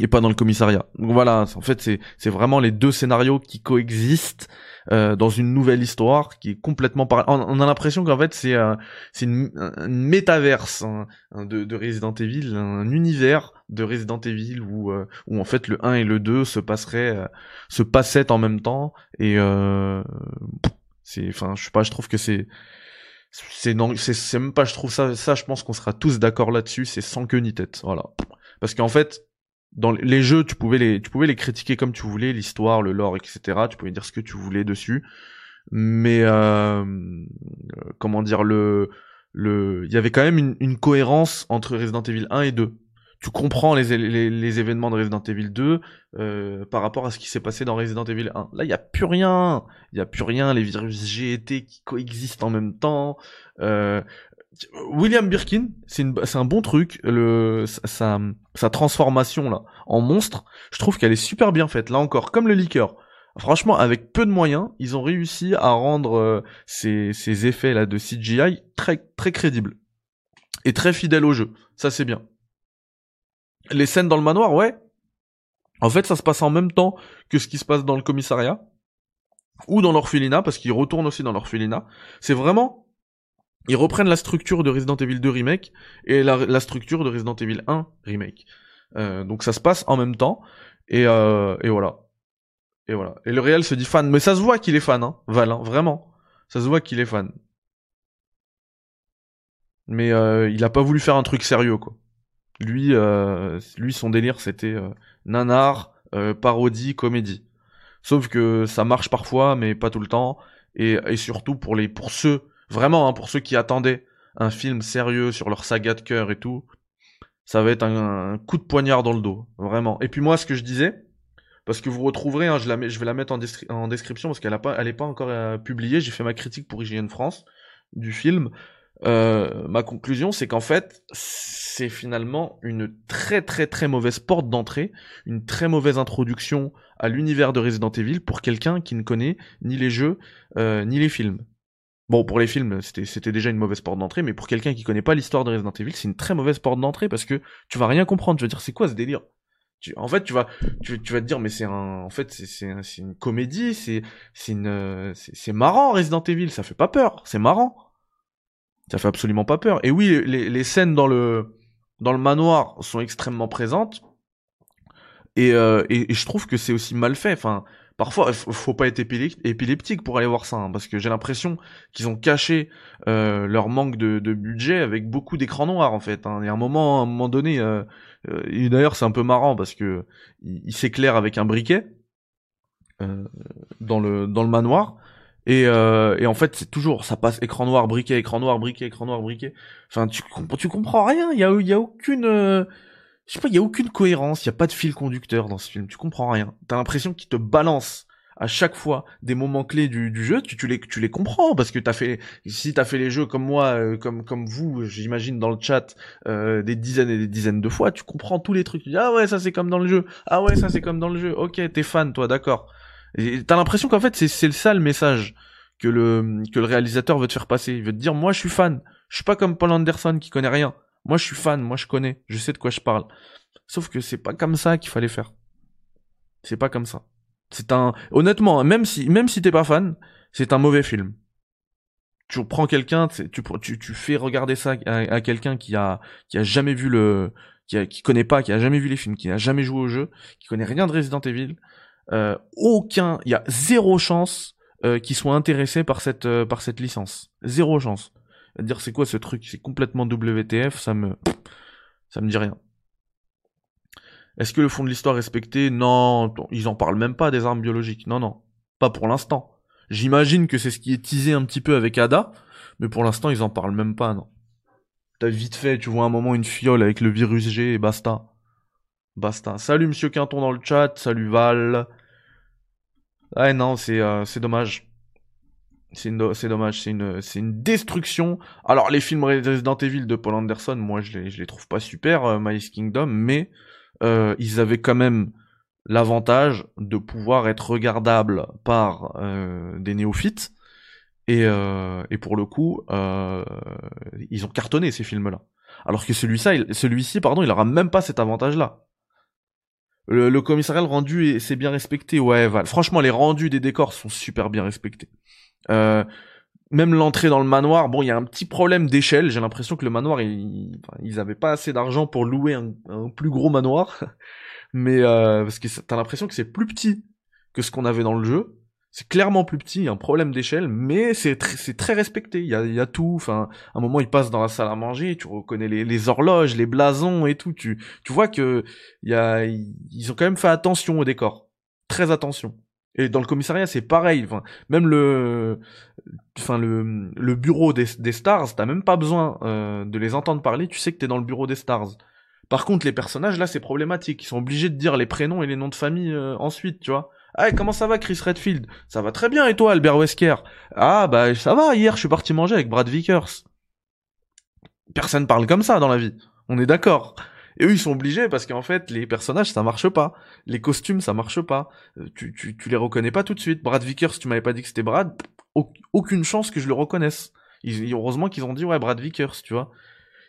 Est pas dans le commissariat. Donc voilà, en fait, c'est c'est vraiment les deux scénarios qui coexistent euh, dans une nouvelle histoire qui est complètement par... on, a l'impression qu'en fait c'est euh, c'est une, métaverse hein, de, de Resident Evil, un univers de Resident Evil où euh, où en fait le 1 et le 2 se passeraient euh, se passaient en même temps et euh, c'est enfin je sais pas, je trouve que c'est c'est non c'est même pas je trouve ça ça je pense qu'on sera tous d'accord là-dessus, c'est sans queue ni tête. Voilà. Parce qu'en fait dans les jeux, tu pouvais les, tu pouvais les critiquer comme tu voulais, l'histoire, le lore, etc. Tu pouvais dire ce que tu voulais dessus, mais euh, comment dire le, le, il y avait quand même une, une, cohérence entre Resident Evil 1 et 2. Tu comprends les, les, les événements de Resident Evil 2 euh, par rapport à ce qui s'est passé dans Resident Evil 1. Là, il y a plus rien. Il y a plus rien. Les virus GT qui coexistent en même temps. Euh, William Birkin, c'est un bon truc. Le, sa, sa transformation là en monstre, je trouve qu'elle est super bien faite. Là encore, comme le liqueur. Franchement, avec peu de moyens, ils ont réussi à rendre euh, ces, ces, effets là de CGI très très crédibles et très fidèles au jeu. Ça c'est bien. Les scènes dans le manoir, ouais. En fait, ça se passe en même temps que ce qui se passe dans le commissariat ou dans l'orphelinat parce qu'ils retournent aussi dans l'orphelinat. C'est vraiment ils reprennent la structure de Resident Evil 2 Remake et la, structure de Resident Evil 1 Remake. Euh, donc ça se passe en même temps et, euh, et voilà. Et voilà. Et le réel se dit fan, mais ça se voit qu'il est fan, hein, Val, hein, vraiment. Ça se voit qu'il est fan. Mais euh, il a pas voulu faire un truc sérieux, quoi. Lui, euh, lui son délire, c'était euh, nanar, euh, parodie, comédie. Sauf que ça marche parfois, mais pas tout le temps. Et, et surtout pour les, pour ceux Vraiment, hein, pour ceux qui attendaient un film sérieux sur leur saga de cœur et tout, ça va être un, coup de poignard dans le dos, vraiment. Et puis moi, ce que je disais, parce que vous retrouverez, hein, je, la je vais la mettre en, description parce qu'elle n'est pas, pas encore publiée. J'ai fait ma critique pour IGN France du film. Euh, ma conclusion, c'est qu'en fait, c'est finalement une très très très mauvaise porte d'entrée, une très mauvaise introduction à l'univers de Resident Evil pour quelqu'un qui ne connaît ni les jeux euh, ni les films. Bon, pour les films, c'était déjà une mauvaise porte d'entrée, mais pour quelqu'un qui connaît pas l'histoire de Resident Evil, c'est une très mauvaise porte d'entrée parce que tu vas rien comprendre. Tu vas dire, c'est quoi ce délire? En fait, tu vas, tu, vas te dire, mais c'est un, en fait, c'est une comédie, c'est, c'est une, c'est marrant Resident Evil, ça fait pas peur, c'est marrant. Ça fait absolument pas peur. Et oui, les, les scènes dans le, dans le manoir sont extrêmement présentes. Et, euh, et, et je trouve que c'est aussi mal fait. Enfin, Parfois, faut pas être épileptique pour aller voir ça, hein, parce que j'ai l'impression qu'ils ont caché euh, leur manque de, budget avec beaucoup d'écrans noirs en fait. Hein. Il y a un moment, à un moment donné, euh, euh, et d'ailleurs c'est un peu marrant parce que il, s'éclaire avec un briquet dans le dans le manoir. Et, et en fait, c'est toujours, ça passe écran noir, briquet, écran noir, briquet, écran noir, briquet. Enfin, tu, tu comprends rien. Il y a, y a aucune, je sais pas, il y a aucune cohérence, il y a pas de fil conducteur dans ce film, tu comprends rien. T'as l'impression qu'il te balance à chaque fois des moments clés du, du jeu, tu, tu, les tu les comprends parce que t'as fait si t'as fait les jeux comme moi, euh, comme comme vous, j'imagine dans le chat euh, des dizaines et des dizaines de fois, tu comprends tous les trucs. Tu dis ah ouais ça c'est comme dans le jeu, ah ouais ça c'est comme dans le jeu. Ok t'es fan toi d'accord. T'as l'impression qu'en fait c'est ça le message que le que le réalisateur veut te faire passer. Il veut te dire moi je suis fan, je suis pas comme Paul Anderson qui connaît rien. Moi, je suis fan, moi, je connais, je sais de quoi je parle. Sauf que c'est pas comme ça qu'il fallait faire. C'est pas comme ça. C'est un, honnêtement, même si, même si t'es pas fan, c'est un mauvais film. Tu prends quelqu'un, tu, tu, tu fais regarder ça à, quelqu'un qui a, qui a jamais vu le, qui, qui connaît pas, qui a jamais vu les films, qui a jamais joué au jeu, qui connaît rien de Resident Evil. Euh, aucun, il y a zéro chance euh, qu'il soit intéressé par cette, euh, par cette licence. Zéro chance dire c'est quoi ce truc, c'est complètement WTF, ça me, ça me dit rien. Est-ce que le fond de l'histoire est respecté? Non, ils en parlent même pas des armes biologiques. Non, non, pas pour l'instant. J'imagine que c'est ce qui est teasé un petit peu avec Ada, mais pour l'instant ils en parlent même pas, non. T'as vite fait, tu vois un moment une fiole avec le virus G et basta. Basta. Salut Monsieur Quinton dans le chat, salut Val. Ah non, c'est euh, dommage. C'est dommage, c'est une, une destruction. Alors les films Resident Evil de Paul Anderson, moi je les, je les trouve pas super, euh, Kingdom, mais euh, ils avaient quand même l'avantage de pouvoir être regardable par euh, des néophytes. Et, euh, et pour le coup, euh, ils ont cartonné ces films-là. Alors que celui-ci, celui-ci, pardon, il aura même pas cet avantage-là. Le, le commissariat le rendu c'est bien respecté, ouais. Val. Franchement, les rendus des décors sont super bien respectés. Euh, même l'entrée dans le manoir, bon, il y a un petit problème d'échelle. J'ai l'impression que le manoir, ils, ils avaient pas assez d'argent pour louer un, un, plus gros manoir, mais euh, parce que t'as l'impression que c'est plus petit que ce qu'on avait dans le jeu. C'est clairement plus petit, il y a un problème d'échelle, mais c'est très respecté. Il y a, y tout. Enfin, à un moment, ils passent dans la salle à manger, tu reconnais les, horloges, les blasons et tout. Tu, tu vois que il y a, ils ont quand même fait attention au décor, très attention. Et dans le commissariat, c'est pareil. Même le, le bureau des, des stars, t'as même pas besoin euh, de les entendre parler. Tu sais que t'es dans le bureau des stars. Par contre, les personnages là, c'est problématique. Ils sont obligés de dire les prénoms et les noms de famille euh, ensuite, tu vois. Ah, comment ça va, Chris Redfield? Ça va très bien, et toi, Albert Wesker? Ah, bah ça va. Hier, je suis parti manger avec Brad Vickers. Personne parle comme ça dans la vie. On est d'accord. Et eux, ils sont obligés parce qu'en fait, les personnages, ça marche pas. Les costumes, ça marche pas. Euh, tu, tu, tu les reconnais pas tout de suite. Brad Vickers, tu m'avais pas dit que c'était Brad, aucune chance que je le reconnaisse. Heureusement qu'ils ont dit, ouais, Brad Vickers, tu vois.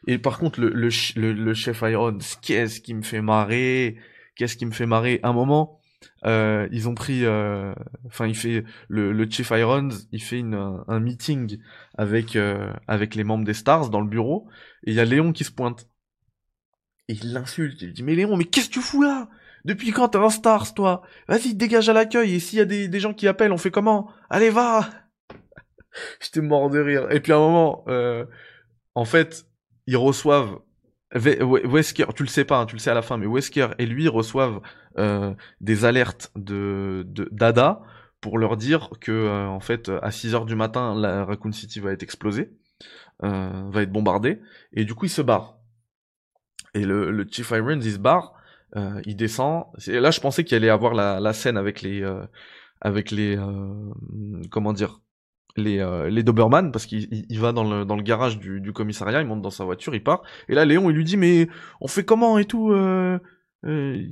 Et par contre, le, le, le, chef Iron, qu'est-ce qui me fait marrer? Qu'est-ce qui me fait marrer? Un moment, euh, ils ont pris, euh, enfin, il fait le, Chief Irons, il fait une, un meeting avec euh, avec les membres des Stars dans le bureau, et il y a Léon qui se pointe. Et il l'insulte. Il dit, mais Léon, mais qu'est-ce que tu fous là? Depuis quand t'es un stars, toi? Vas-y, dégage à l'accueil. Et s'il y a des, des gens qui appellent, on fait comment? Allez, va J'étais mort de rire. Et puis à un moment, en fait, ils reçoivent... Wesker, tu le sais pas, hein, tu le sais à la fin, mais Wesker et lui reçoivent des alertes de d'Ada pour leur dire que euh, en fait à 6 heures du matin la Raccoon City va être explosée, euh, va être bombardée et du coup ils se barrent. Et le, le Chief Irons, il se barre, euh, il descend. Là, je pensais qu'il allait avoir la, la scène avec les, euh, avec les, euh, comment dire, les, euh, les Doberman, parce qu'il il va dans le, dans le garage du, du, commissariat, il monte dans sa voiture, il part. Et là, Léon, il lui dit, mais on fait comment et tout euh, euh,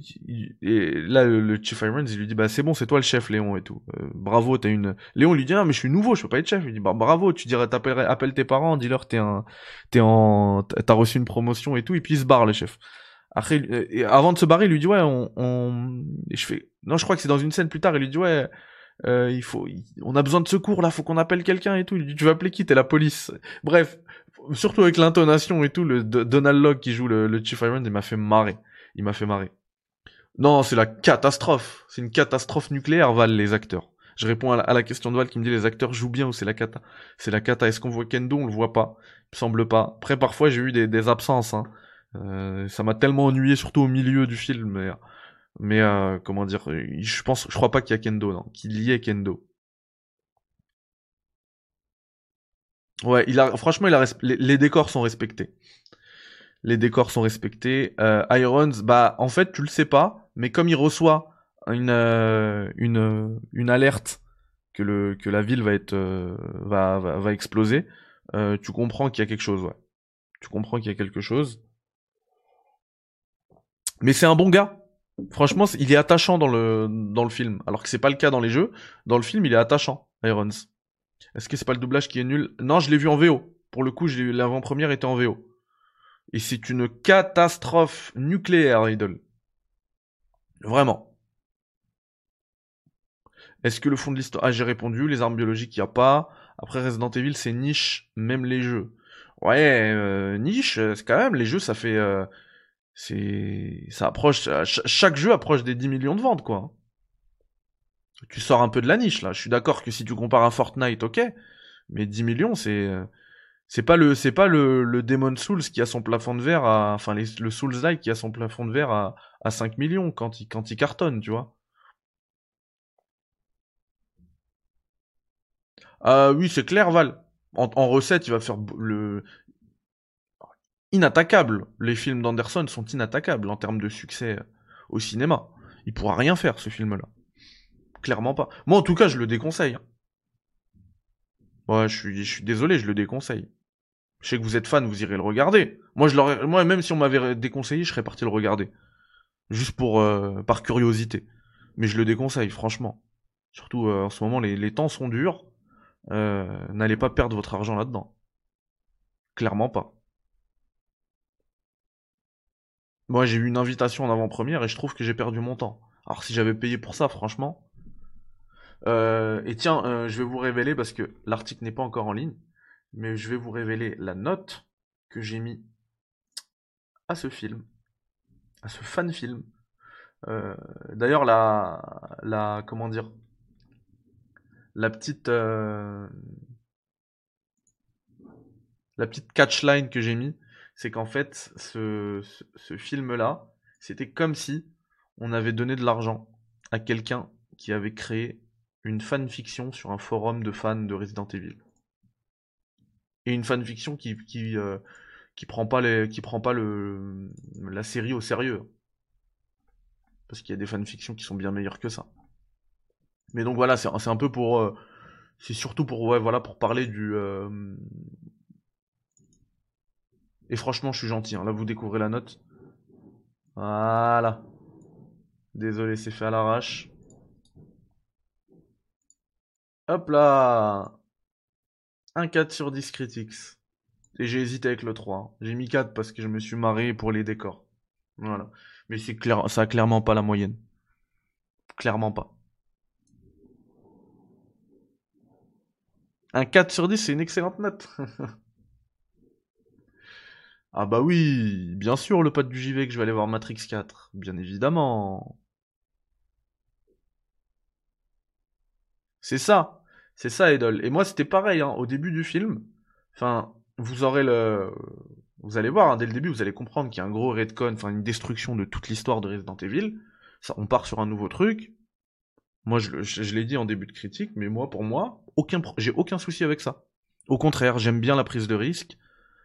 et là, le Chief Irons, il lui dit, bah c'est bon, c'est toi le chef, Léon et tout. Euh, bravo, t'as une. Léon lui dit, ah mais je suis nouveau, je peux pas être chef. Il dit, bah bravo, tu dirais, t'appelles, appelle tes parents, dis-leur t'es un, t'es en, t'as reçu une promotion et tout, et puis il se barre le chef. Après, euh, et avant de se barrer, il lui dit, ouais, on, on... Et je fais, non, je crois que c'est dans une scène plus tard, il lui dit, ouais. Euh, il faut, on a besoin de secours là, faut qu'on appelle quelqu'un et tout. Il lui dit, tu vas appeler qui? T'es la police. Bref, surtout avec l'intonation et tout, le Donald Locke qui joue le, le Chief Irons, il m'a fait marrer il m'a fait marrer. Non, c'est la catastrophe. C'est une catastrophe nucléaire, Val, les acteurs. Je réponds à la, question de Val qui me dit les acteurs jouent bien ou c'est la cata? C'est la cata. Est-ce qu'on voit Kendo? On le voit pas. Il me semble pas. Après, parfois, j'ai eu des, absences. Hein. Euh, ça m'a tellement ennuyé, surtout au milieu du film. Mais, euh, comment dire Je pense, je crois pas qu'il y a Kendo, non. Qu'il y ait Kendo. Ouais, franchement, les décors sont respectés les décors sont respectés. Euh, Irons, bah en fait tu le sais pas, mais comme il reçoit une euh, une une alerte que le que la ville va être euh, va, va, exploser, euh, tu comprends qu'il y a quelque chose, ouais. Tu comprends qu'il y a quelque chose. Mais c'est un bon gars. Franchement, il est attachant dans le dans le film, alors que c'est pas le cas dans les jeux. Dans le film, il est attachant, Irons. Est-ce que c'est pas le doublage qui est nul? Non, je l'ai vu en VO. Pour le coup, l'avant-première était en VO. Et c'est une catastrophe nucléaire, Idol. Vraiment. Est-ce que le fond de l'histoire... Ah, j'ai répondu, les armes biologiques, il n'y a pas. Après, Resident Evil, c'est niche, même les jeux. Ouais, euh, niche, c'est quand même, les jeux, ça fait... Euh, c'est... Ça approche... chaque jeu approche des 10 millions de ventes, quoi. Tu sors un peu de la niche, là. Je suis d'accord que si tu compares à Fortnite, ok. Mais 10 millions, c'est... Euh, c'est pas le c'est pas le, le Demon Souls qui a son plafond de verre à enfin le Souls-like qui a son plafond de verre à, à 5 millions quand il quand cartonne, tu vois. Ah oui, c'est clair Val. En, recette, il va faire le inattaquable. Les films d'Anderson sont inattaquables en termes de succès au cinéma. Il pourra rien faire ce film-là. Clairement pas. Moi en tout cas, je le déconseille. Hein. Ouais, je suis désolé, je le déconseille. Je sais que vous êtes fan, vous irez le regarder. Moi, je moi, même si on m'avait déconseillé, je serais parti le regarder. Juste pour par curiosité. Mais je le déconseille, franchement. Surtout en ce moment, les, temps sont durs. N'allez pas perdre votre argent là-dedans. Clairement pas. Moi, j'ai eu une invitation en avant-première et je trouve que j'ai perdu mon temps. Alors, si j'avais payé pour ça, franchement. Euh, et tiens, euh, je vais vous révéler, parce que l'article n'est pas encore en ligne, mais je vais vous révéler la note que j'ai mis à ce film, à ce fan film. Euh, d'ailleurs, la, la, comment dire, la petite, la petite catchline que j'ai mis, c'est qu'en fait, ce, ce, film-là, c'était comme si on avait donné de l'argent à quelqu'un qui avait créé une fanfiction sur un forum de fans de Resident Evil. Une fanfiction qui, qui, euh, qui prend pas, les, qui prend pas le, la série au sérieux. Parce qu'il y a des fanfictions qui sont bien meilleures que ça. Mais donc voilà, c'est un peu pour. Euh, c'est surtout pour, ouais, voilà, pour parler du, euh, et franchement, je suis gentil. Hein. Là, vous découvrez la note. Voilà. Désolé, c'est fait à l'arrache. Hop là Un 4 sur 10 critiques. Et j'ai hésité avec le 3. J'ai mis 4 parce que je me suis marré pour les décors. Voilà. Mais c'est clair, ça a clairement pas la moyenne. Clairement pas. Un 4 sur 10, c'est une excellente note. Ah bah oui, bien sûr le pote du JV que je vais aller voir Matrix 4, bien évidemment. C'est ça, c'est ça Idol. Et moi c'était pareil, hein, au début du film, enfin, vous aurez le... Vous allez voir, hein, dès le début, vous allez comprendre qu'il y a un gros redcon, enfin une destruction de toute l'histoire de Resident Evil. Ça, on part sur un nouveau truc. Moi, je, je l'ai dit en début de critique, mais moi, pour moi, aucun, j'ai aucun souci avec ça. Au contraire, j'aime bien la prise de risque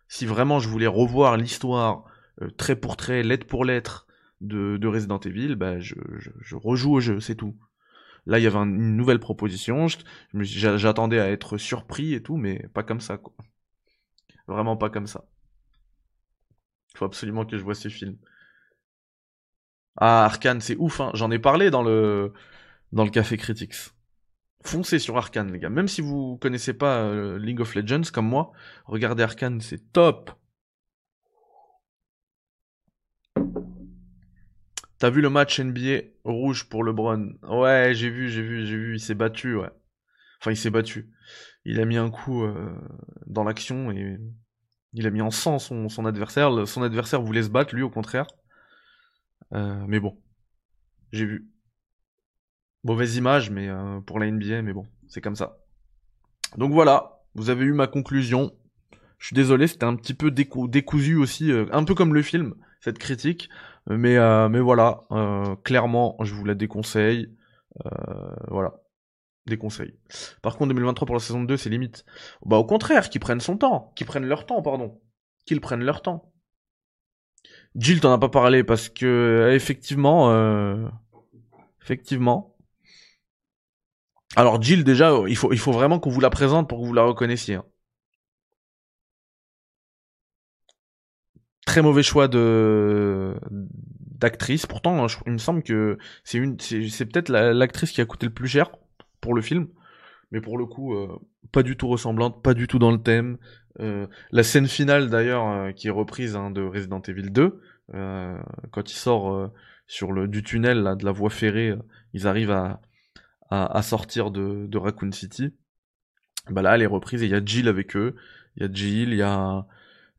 si vraiment je voulais revoir l'histoire euh, trait pour trait, lettre pour lettre de, Resident Evil, bah, je, rejoue au jeu, c'est tout. Là, il y avait une nouvelle proposition, j'attendais à être surpris et tout, mais pas comme ça, quoi. Vraiment pas comme ça. Faut absolument que je vois ces films. Ah, Arkane, c'est ouf, hein. J'en ai parlé dans le, dans le Café Critics foncez sur Arkane, les gars. Même si vous connaissez pas euh, League of Legends comme moi, regardez Arkane, c'est top. T'as vu le match NBA rouge pour LeBron? Ouais, j'ai vu, j'ai vu, j'ai vu. Il s'est battu, ouais. Enfin, il s'est battu. Il a mis un coup euh, dans l'action et il a mis en sang son, adversaire. Son adversaire voulait se battre, lui, au contraire. Euh, mais bon, j'ai vu. Mauvaise image, mais euh, pour la NBA, mais bon, c'est comme ça. Donc voilà, vous avez eu ma conclusion. Je suis désolé, c'était un petit peu décousu aussi, un peu comme le film, cette critique. Mais, euh, mais voilà, clairement, je vous la déconseille. voilà, déconseille. Par contre, 2023 pour la saison 2, c'est limite. Bah au contraire, qu'ils prennent son temps, qu'ils prennent leur temps, pardon. Qu'ils prennent leur temps. Jill, t'en as pas parlé parce que effectivement, effectivement, alors Jill, déjà, il faut, il faut vraiment qu'on vous la présente pour que vous la reconnaissiez. Hein. Très mauvais choix de d'actrice. Pourtant, il me semble que c'est une, c'est peut-être l'actrice qui a coûté le plus cher pour le film. Mais pour le coup, euh, pas du tout ressemblante, pas du tout dans le thème. Euh, la scène finale d'ailleurs, euh, qui est reprise hein, de Resident Evil 2, quand il sort sur le du tunnel là, de la voie ferrée, ils arrivent à, à, sortir de, de, Raccoon City. Bah là, elle est reprise et il y a Jill avec eux. Il y a Jill, il y a,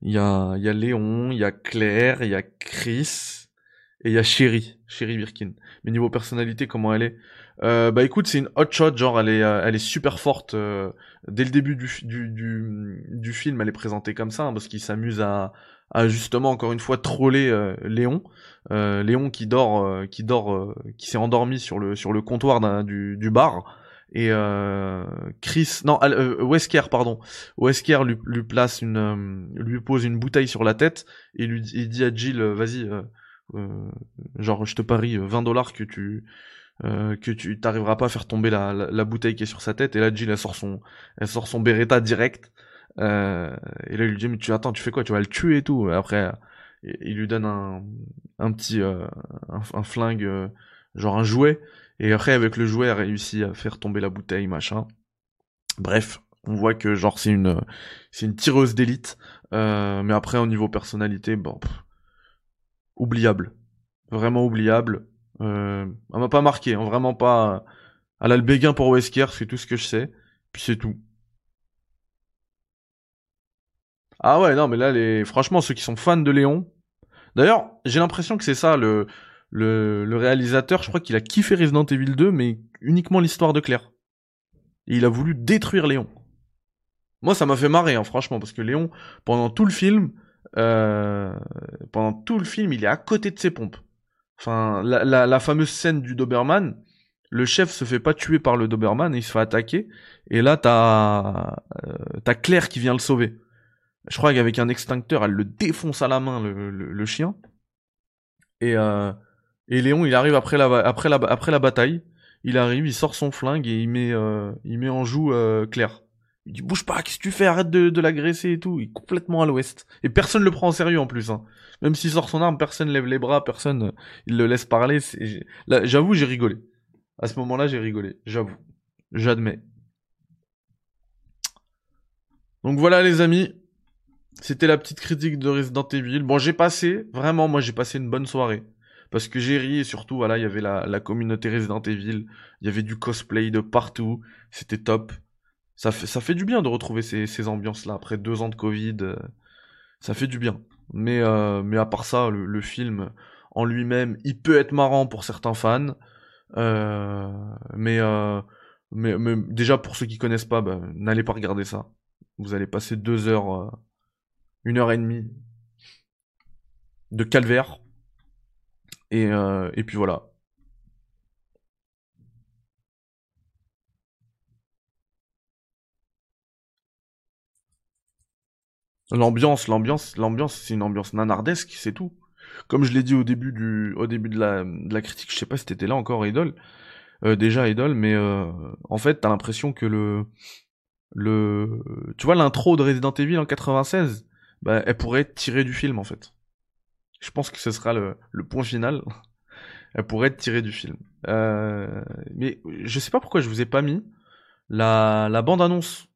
il y a, y a Léon, il y a Claire, il y a Chris et il y a Sherry, Sherry Birkin. Mais niveau personnalité, comment elle est? Euh, Bah écoute, c'est une hot shot, genre elle est, euh, elle est super forte. Euh, dès le début du, du, du, film, elle est présentée comme ça, hein, parce qu'il s'amuse à, à justement encore une fois troller euh, Léon. Léon qui dort, qui dort, qui s'est endormi sur le sur le comptoir du, du bar. Et Chris, non, Wesker, pardon, Wesker lui, lui place une, lui pose une bouteille sur la tête et lui il dit à Jill, vas-y, genre je te parie 20 dollars que tu que tu t'arriveras pas à faire tomber la, la, bouteille qui est sur sa tête. Et là Jill elle sort son elle sort son Beretta direct. Euh, et là, il lui dit, mais tu attends, tu fais quoi? Tu vas le tuer et tout. Après, il lui donne un, un petit un, un, flingue, genre un jouet, et après avec le jouet, elle réussit à faire tomber la bouteille, machin. Bref, on voit que genre c'est une c'est une tireuse d'élite, mais après au niveau personnalité, bon, oubliable, vraiment oubliable. Euh, elle m'a pas marqué, hein, vraiment pas. Elle a le béguin pour Wesker, c'est tout ce que je sais. Puis c'est tout. Ah ouais, non, mais là, les... franchement, ceux qui sont fans de Léon. D'ailleurs, j'ai l'impression que c'est ça, le... le, le réalisateur, je crois qu'il a kiffé Resident Evil 2, mais uniquement l'histoire de Claire. Et il a voulu détruire Léon. Moi, ça m'a fait marrer, hein, franchement, parce que Léon, pendant tout le film, euh, pendant tout le film, il est à côté de ses pompes. Enfin, la, la, fameuse scène du Doberman, le chef se fait pas tuer par le Doberman, il se fait attaquer, et là t'as euh, Claire qui vient le sauver. Je crois qu'avec un extincteur, elle le défonce à la main le, le, chien. Et, euh, et Léon, il arrive après la, après la, après la bataille, il arrive, il sort son flingue et il met, euh, il met en joue euh, Claire. Il dit bouge pas, qu'est-ce que tu fais? Arrête de, de l'agresser et tout. Il est complètement à l'ouest. Et personne le prend en sérieux en plus. Hein. Même s'il sort son arme, personne lève les bras, personne euh, il le laisse parler. J'avoue, j'ai rigolé. À ce moment-là, j'ai rigolé. J'avoue. J'admets. Donc voilà les amis. C'était la petite critique de Resident Evil. Bon, j'ai passé, vraiment, moi j'ai passé une bonne soirée. Parce que j'ai ri et surtout, voilà, il y avait la, la communauté Resident Evil. Il y avait du cosplay de partout. C'était top ça fait, ça fait du bien de retrouver ces, ces ambiances-là après deux ans de Covid. Euh, ça fait du bien. Mais, euh, mais à part ça, le, film en lui-même, il peut être marrant pour certains fans. Euh, mais, mais, mais, déjà, pour ceux qui connaissent pas, bah, n'allez pas regarder ça. Vous allez passer deux heures, une heure et demie de calvaire. Et, et puis voilà. L'ambiance, l'ambiance, l'ambiance, c'est une ambiance nanardesque, c'est tout. Comme je l'ai dit au début du, au début de la, de la critique, je sais pas si t'étais là encore, Idol. Euh, déjà Idol, mais euh, en fait, t'as l'impression que le, le, tu vois l'intro de Resident Evil en 96, bah, elle pourrait être tirée du film en fait. Je pense que ce sera le, point final. elle pourrait être tirée du film. Euh, mais je sais pas pourquoi je vous ai pas mis la, la bande annonce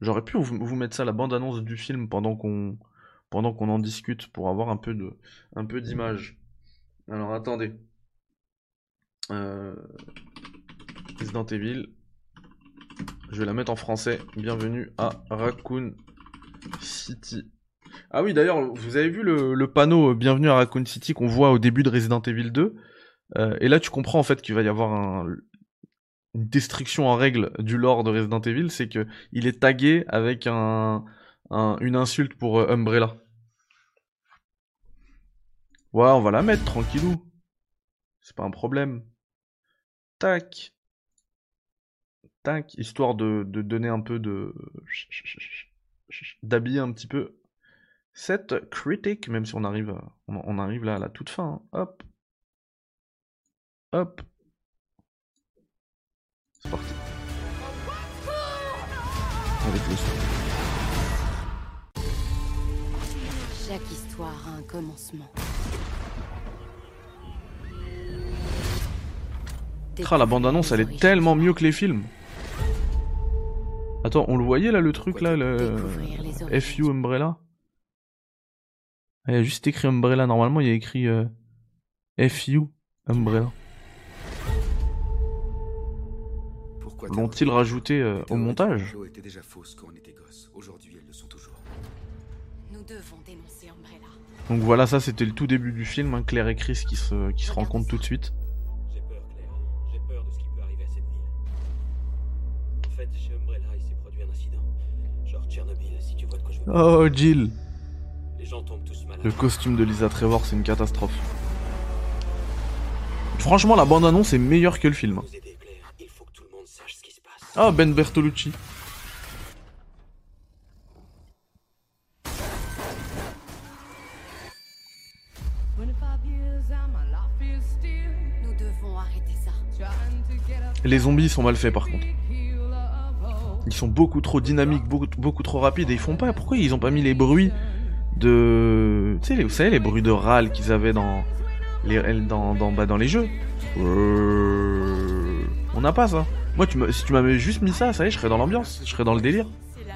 J'aurais pu vous, mettre ça, la bande-annonce du film, pendant qu'on en discute, pour avoir un peu de d'image. Alors attendez. Euh... Resident. Je vais la mettre en français. Bienvenue à Raccoon City. Ah oui, d'ailleurs, vous avez vu le, panneau euh, Bienvenue à Raccoon City qu'on voit au début de Resident Evil 2 euh, Et là, tu comprends en fait qu'il va y avoir un, une destruction en règle du lore de Resident Evil, c'est que il est tagué avec un, une insulte pour euh, Umbrella. Ouais, on va la mettre tranquillou. C'est pas un problème. Tac. Tac, histoire de, de donner un peu de... d'habiller un petit peu cette critique, même si on arrive, on, arrive là à la toute fin. Hein. Hop. Hop. C'est parti. Avec le son. Chaque histoire a un commencement. Ah, la bande-annonce, elle est tellement mieux que les films. Attends, on le voyait là, le truc là, le FU Umbrella? Il y a juste écrit Umbrella, normalement il y a écrit euh, FU Umbrella. L'ont-ils rajouté euh, au montage Donc voilà, ça c'était le tout début du film, hein, Claire et Chris qui se, qui se rencontrent tout de suite. J'ai peur, Claire. J'ai peur de ce qui peut arriver à cette ville. En fait, chez Umbrella, il s'est produit un incident. Genre Tchernobyl, si tu vois de quoi je veux Oh, Jill Les gens tombent tous malades. Le costume de Lisa Trevor, c'est une catastrophe. Franchement, la bande-annonce est meilleure que le film. Ah, Ben Bertolucci. Les zombies sont mal faits par contre. Ils sont beaucoup trop dynamiques, beaucoup, beaucoup trop rapides et ils font pas. Pourquoi ils ont pas mis les bruits de, tu sais, les- vous savez les bruits de râle qu'ils avaient dans les dans dans, bah, dans les jeux. Euh, On n'a pas ça. Moi, tu m'as- si tu m'avais juste mis ça, ça y est, je serais dans l'ambiance, je serais dans le délire.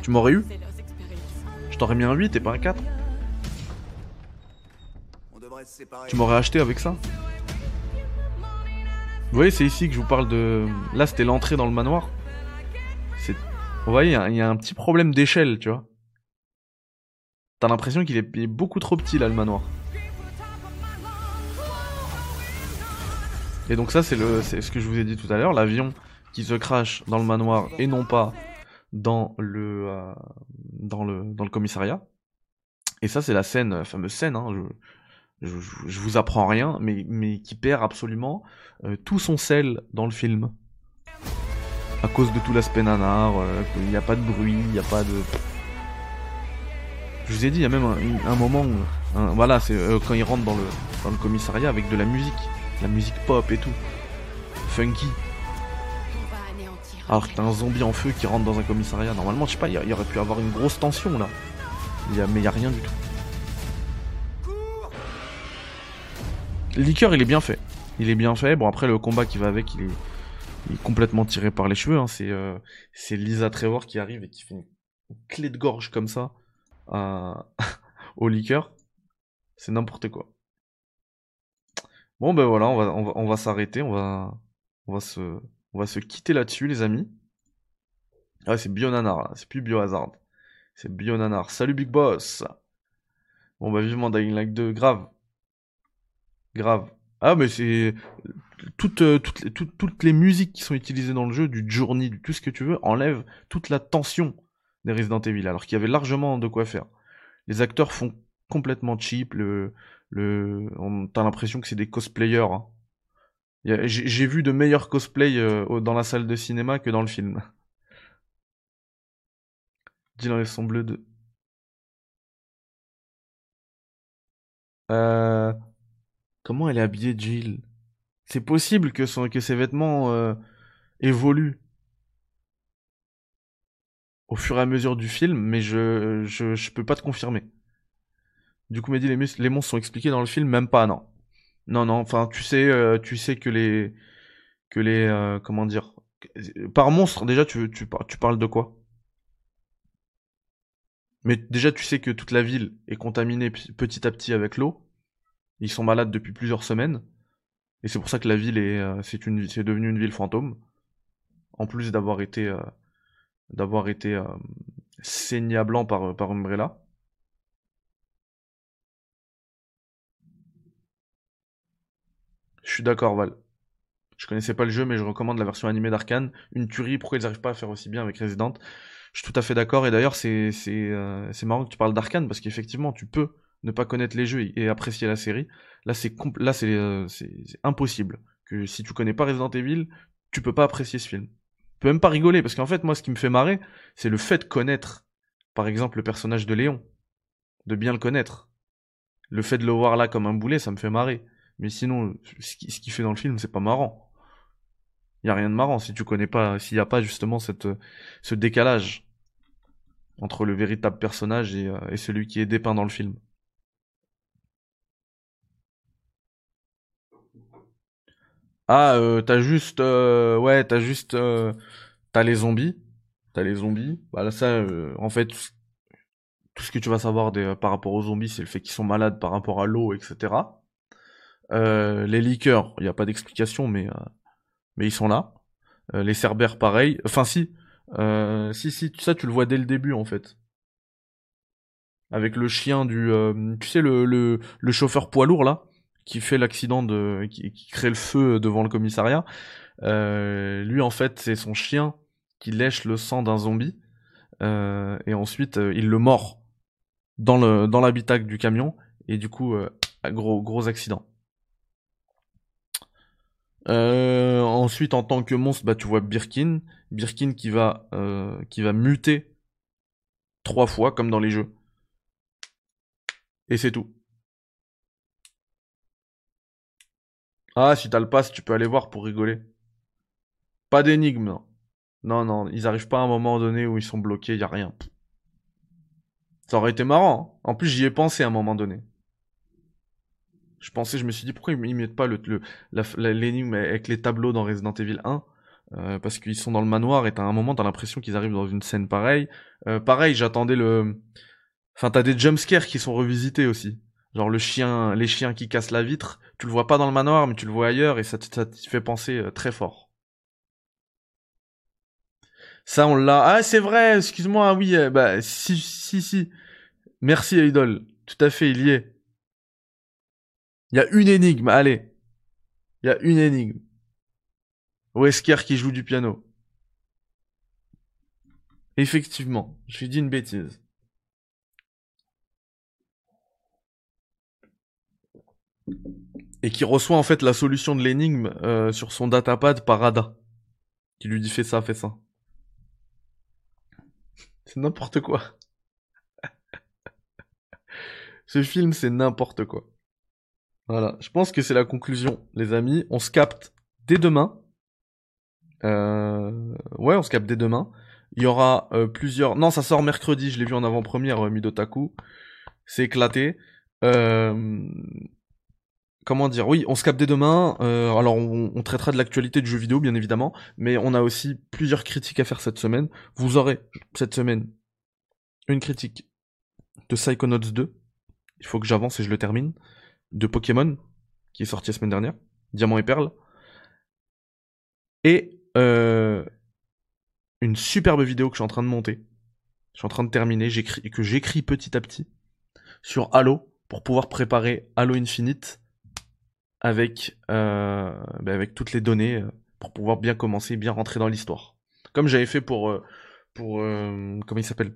Tu m'aurais eu Je t'aurais mis un 8 et pas un 4. On devrait se séparer. Tu m'aurais acheté avec ça Vous voyez, c'est ici que je vous parle de. Là, c'était l'entrée dans le manoir. C'est. Vous voyez, il y a- il y, a un petit problème d'échelle, tu vois. T'as l'impression qu'il est... beaucoup trop petit, là, le manoir. Et donc, ça, c'est le... c'est ce que je vous ai dit tout à l'heure. L'avion qui se crache dans le manoir et non pas dans le, euh, dans le, dans le commissariat. Et ça, c'est la scène, la fameuse scène, hein, je- je vous apprends rien, mais, mais qui perd absolument euh, tout son sel dans le film. À cause de tout l'aspect nanar, euh, il n'y a pas de bruit, il n'y a pas de... Je vous ai dit, il y a même un, moment où... voilà, c'est euh, quand il rentre dans le, commissariat avec de la musique. La musique pop et tout. Funky. Alors que t'as un zombie en feu qui rentre dans un commissariat. Normalement, je sais pas, il y, aurait pu avoir une grosse tension là. Mais il y a rien du tout. Le liqueur, il est bien fait. Il est bien fait. Bon, après, le combat qui va avec, il est, complètement tiré par les cheveux. hein. C'est euh, c'est Lisa Trevor qui arrive et qui fait une clé de gorge comme ça à- au liqueur. C'est n'importe quoi. Bon, ben voilà, on va, on va, s'arrêter. On va, va se, quitter là-dessus, les amis. Ah, c'est Bionanar. C'est plus Biohazard. C'est Bionanar. Salut, Big Boss. Bon, bah, vivement Dying Light 2. Grave. Grave. Ah, mais c'est. Toutes, euh, toutes, toutes, toutes les musiques qui sont utilisées dans le jeu, du Journey, tout ce que tu veux, enlèvent toute la tension des Resident Evil, alors qu'il y avait largement de quoi faire. Les acteurs font complètement cheap. Le, le, on- t'as l'impression que c'est des cosplayers. hein. J'ai vu de meilleurs cosplays euh, dans la salle de cinéma que dans le film. Jill enlève son bleu de. Euh... Comment elle est habillée, Jill? C'est possible que, son, que ses vêtements euh, évoluent au fur et à mesure du film, mais je, je, je peux pas te confirmer. Du coup, Mehdi, les, monstres sont expliqués dans le film, même pas, non. Non, non, enfin, tu sais, euh, tu sais que les, que les, euh, comment dire, par monstre, déjà, tu, tu, par- tu parles de quoi? Mais déjà, tu sais que toute la ville est contaminée petit à petit avec l'eau. Ils sont malades depuis plusieurs semaines. Et c'est pour ça que la ville est, euh, c'est une, c'est devenu une ville fantôme. En plus d'avoir été, euh, d'avoir été euh, saigné à blanc par, par Umbrella. Je suis d'accord, Val. Je connaissais pas le jeu, mais je recommande la version animée d'Arkane. Une tuerie, pourquoi ils arrivent pas à faire aussi bien avec Resident? Je suis tout à fait d'accord, et d'ailleurs, c'est, euh, marrant que tu parles d'Arkane, parce qu'effectivement, tu peux ne pas connaître les jeux et, apprécier la série. Là, euh, c'est impossible. Que si tu connais pas Resident Evil, tu peux pas apprécier ce film. Tu peux même pas rigoler, parce qu'en fait, moi, ce qui me fait marrer, c'est le fait de connaître, par exemple, le personnage de Léon. De bien le connaître. Le fait de le voir là comme un boulet, ça me fait marrer. Mais sinon, ce qui- ce qu'il fait dans le film, c'est pas marrant. Il y a rien de marrant si tu connais pas, s'il y a pas justement ce décalage entre le véritable personnage euh, et celui qui est dépeint dans le film. Ah, euh, t'as juste, euh, ouais, t'as juste, euh, t'as les zombies, t'as les zombies. Bah là, ça, en fait, tout ce que tu vas savoir par rapport aux zombies, c'est le fait qu'ils sont malades par rapport à l'eau, etc. Les liqueurs, il n'y a pas d'explication, mais, mais ils sont là. Les cerbères, pareil. Enfin, si. Si, si, ça, tu le vois dès le début, en fait. Avec le chien du... euh, tu sais, le, le, le chauffeur poids lourd, là, qui fait l'accident de... Qui, crée le feu devant le commissariat. Euh, lui, en fait, c'est son chien qui lèche le sang d'un zombie. Euh, et ensuite, euh, il le mord dans le l'habitacle du camion. Et du coup, gros, gros accident. Ensuite, en tant que monstre, bah, tu vois Birkin. Birkin qui va, qui va muter trois fois, comme dans les jeux. Et c'est tout. Ah, si t'as le pass, tu peux aller voir pour rigoler. Pas d'énigme, non. Non, non, ils arrivent pas à un moment donné où ils sont bloqués, y a rien. Ça aurait été marrant. hein. En plus, j'y ai pensé à un moment donné. Je pensais, je me suis dit, pourquoi ils mettent pas le, le- l'énigme avec les tableaux dans Resident Evil 1 Euh, Parce qu'ils sont dans le manoir et t'as un moment, t'as l'impression qu'ils arrivent dans une scène pareille. Euh, pareil, j'attendais le... Enfin, t'as des jumpscares qui sont revisités aussi. Genre le chien, les chiens qui cassent la vitre, tu le vois pas dans le manoir, mais tu le vois ailleurs et ça te, fait penser euh, très fort. Ça, on l'a. Ah, c'est vrai, excuse-moi, oui, euh, bah, si, si, si. Merci, Idol. Tout à fait, il y est. Il y a une énigme, allez. Il y a une énigme. Wesker qui joue du piano. Effectivement, j'ai dit une bêtise. Et qui reçoit en fait la solution de l'énigme euh, sur son datapad par Ada. Qui lui dit fais ça, fais ça. C'est n'importe quoi. Ce film, c'est n'importe quoi. Voilà, je pense que c'est la conclusion, les amis. On se capte dès demain. Euh... Ouais, on se capte dès demain. Il y aura euh, plusieurs... Non, ça sort mercredi, je l'ai vu en avant-première, Midotaku. C'est éclaté. Comment dire Oui, on se capte dès demain. Euh, alors, on, traitera de l'actualité du jeu vidéo, bien évidemment. Mais on a aussi plusieurs critiques à faire cette semaine. Vous aurez, cette semaine, une critique de Psychonauts 2. Il faut que j'avance et je le termine. De Pokémon, qui est sorti la semaine dernière. Diamant et Perle. Et euh, une superbe vidéo que je suis en train de monter. Je suis en train de terminer, que j'écris petit à petit sur Halo pour pouvoir préparer Halo Infinite avec, euh, bah, avec toutes les données euh, pour pouvoir bien commencer, bien rentrer dans l'histoire. Comme j'avais fait pour, euh, pour euh, comment il s'appelle?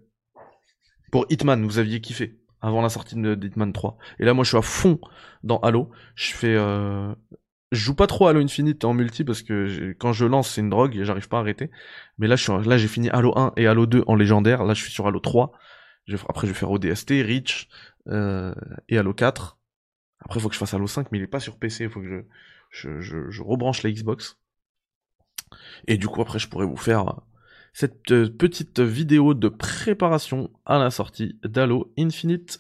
Pour Hitman, vous aviez kiffé avant la sortie de Hitman 3. Et là, moi, je suis à fond dans Halo. Je fais, euh, je joue pas trop Halo Infinite en multi parce que quand je lance, c'est une drogue et j'arrive pas à arrêter. Mais là, je suis, là, j'ai fini Halo 1 et Halo 2 en légendaire. Là, je suis sur Halo 3. Je, après, je vais faire ODST, Reach euh, et Halo 4. Après, il faut que je fasse Halo 5, mais il est pas sur PC. Il faut que je, je, je, je rebranche la Xbox. Et du coup, après, je pourrais vous faire cette euh, petite vidéo de préparation à la sortie d'Halo Infinite.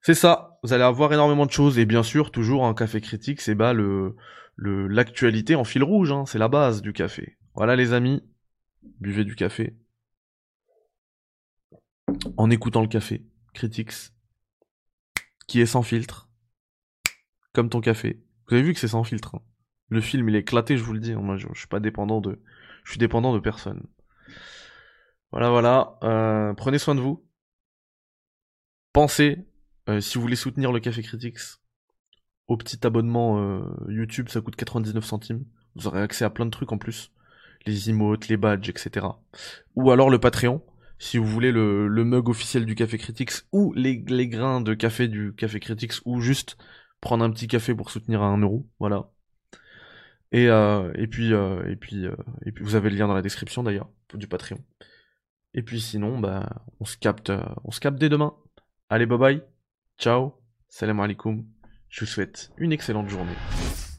C'est ça, vous allez avoir énormément de choses, et bien sûr, toujours un café critique, c'est bah le le- l'actualité en fil rouge, hein, c'est la base du café. Voilà les amis, buvez du café. En écoutant le café, Critics, qui est sans filtre, comme ton café. Vous avez vu que c'est sans filtre. hein. Le film il est éclaté, je vous le dis. hein. Moi, je, je suis pas dépendant de, je suis dépendant de personne. Voilà, voilà. Euh, prenez soin de vous. Pensez, euh, si vous voulez soutenir le Café Critics, au petit abonnement euh, YouTube, ça coûte 99 centimes. Vous aurez accès à plein de trucs en plus. Les emotes, les badges, etc. Ou alors le Patreon, si vous voulez le, le mug officiel du Café Critics, ou les, les grains de café du Café Critics, ou juste prendre un petit café pour soutenir à 1 euro. Voilà. Et, euh, puis, euh, et puis, euh, et puis vous avez le lien dans la description d'ailleurs, du Patreon. Et puis sinon, bah, on se capte, euh, on se capte dès demain. Allez, bye bye. Ciao. Salam alaikum. Je vous souhaite une excellente journée.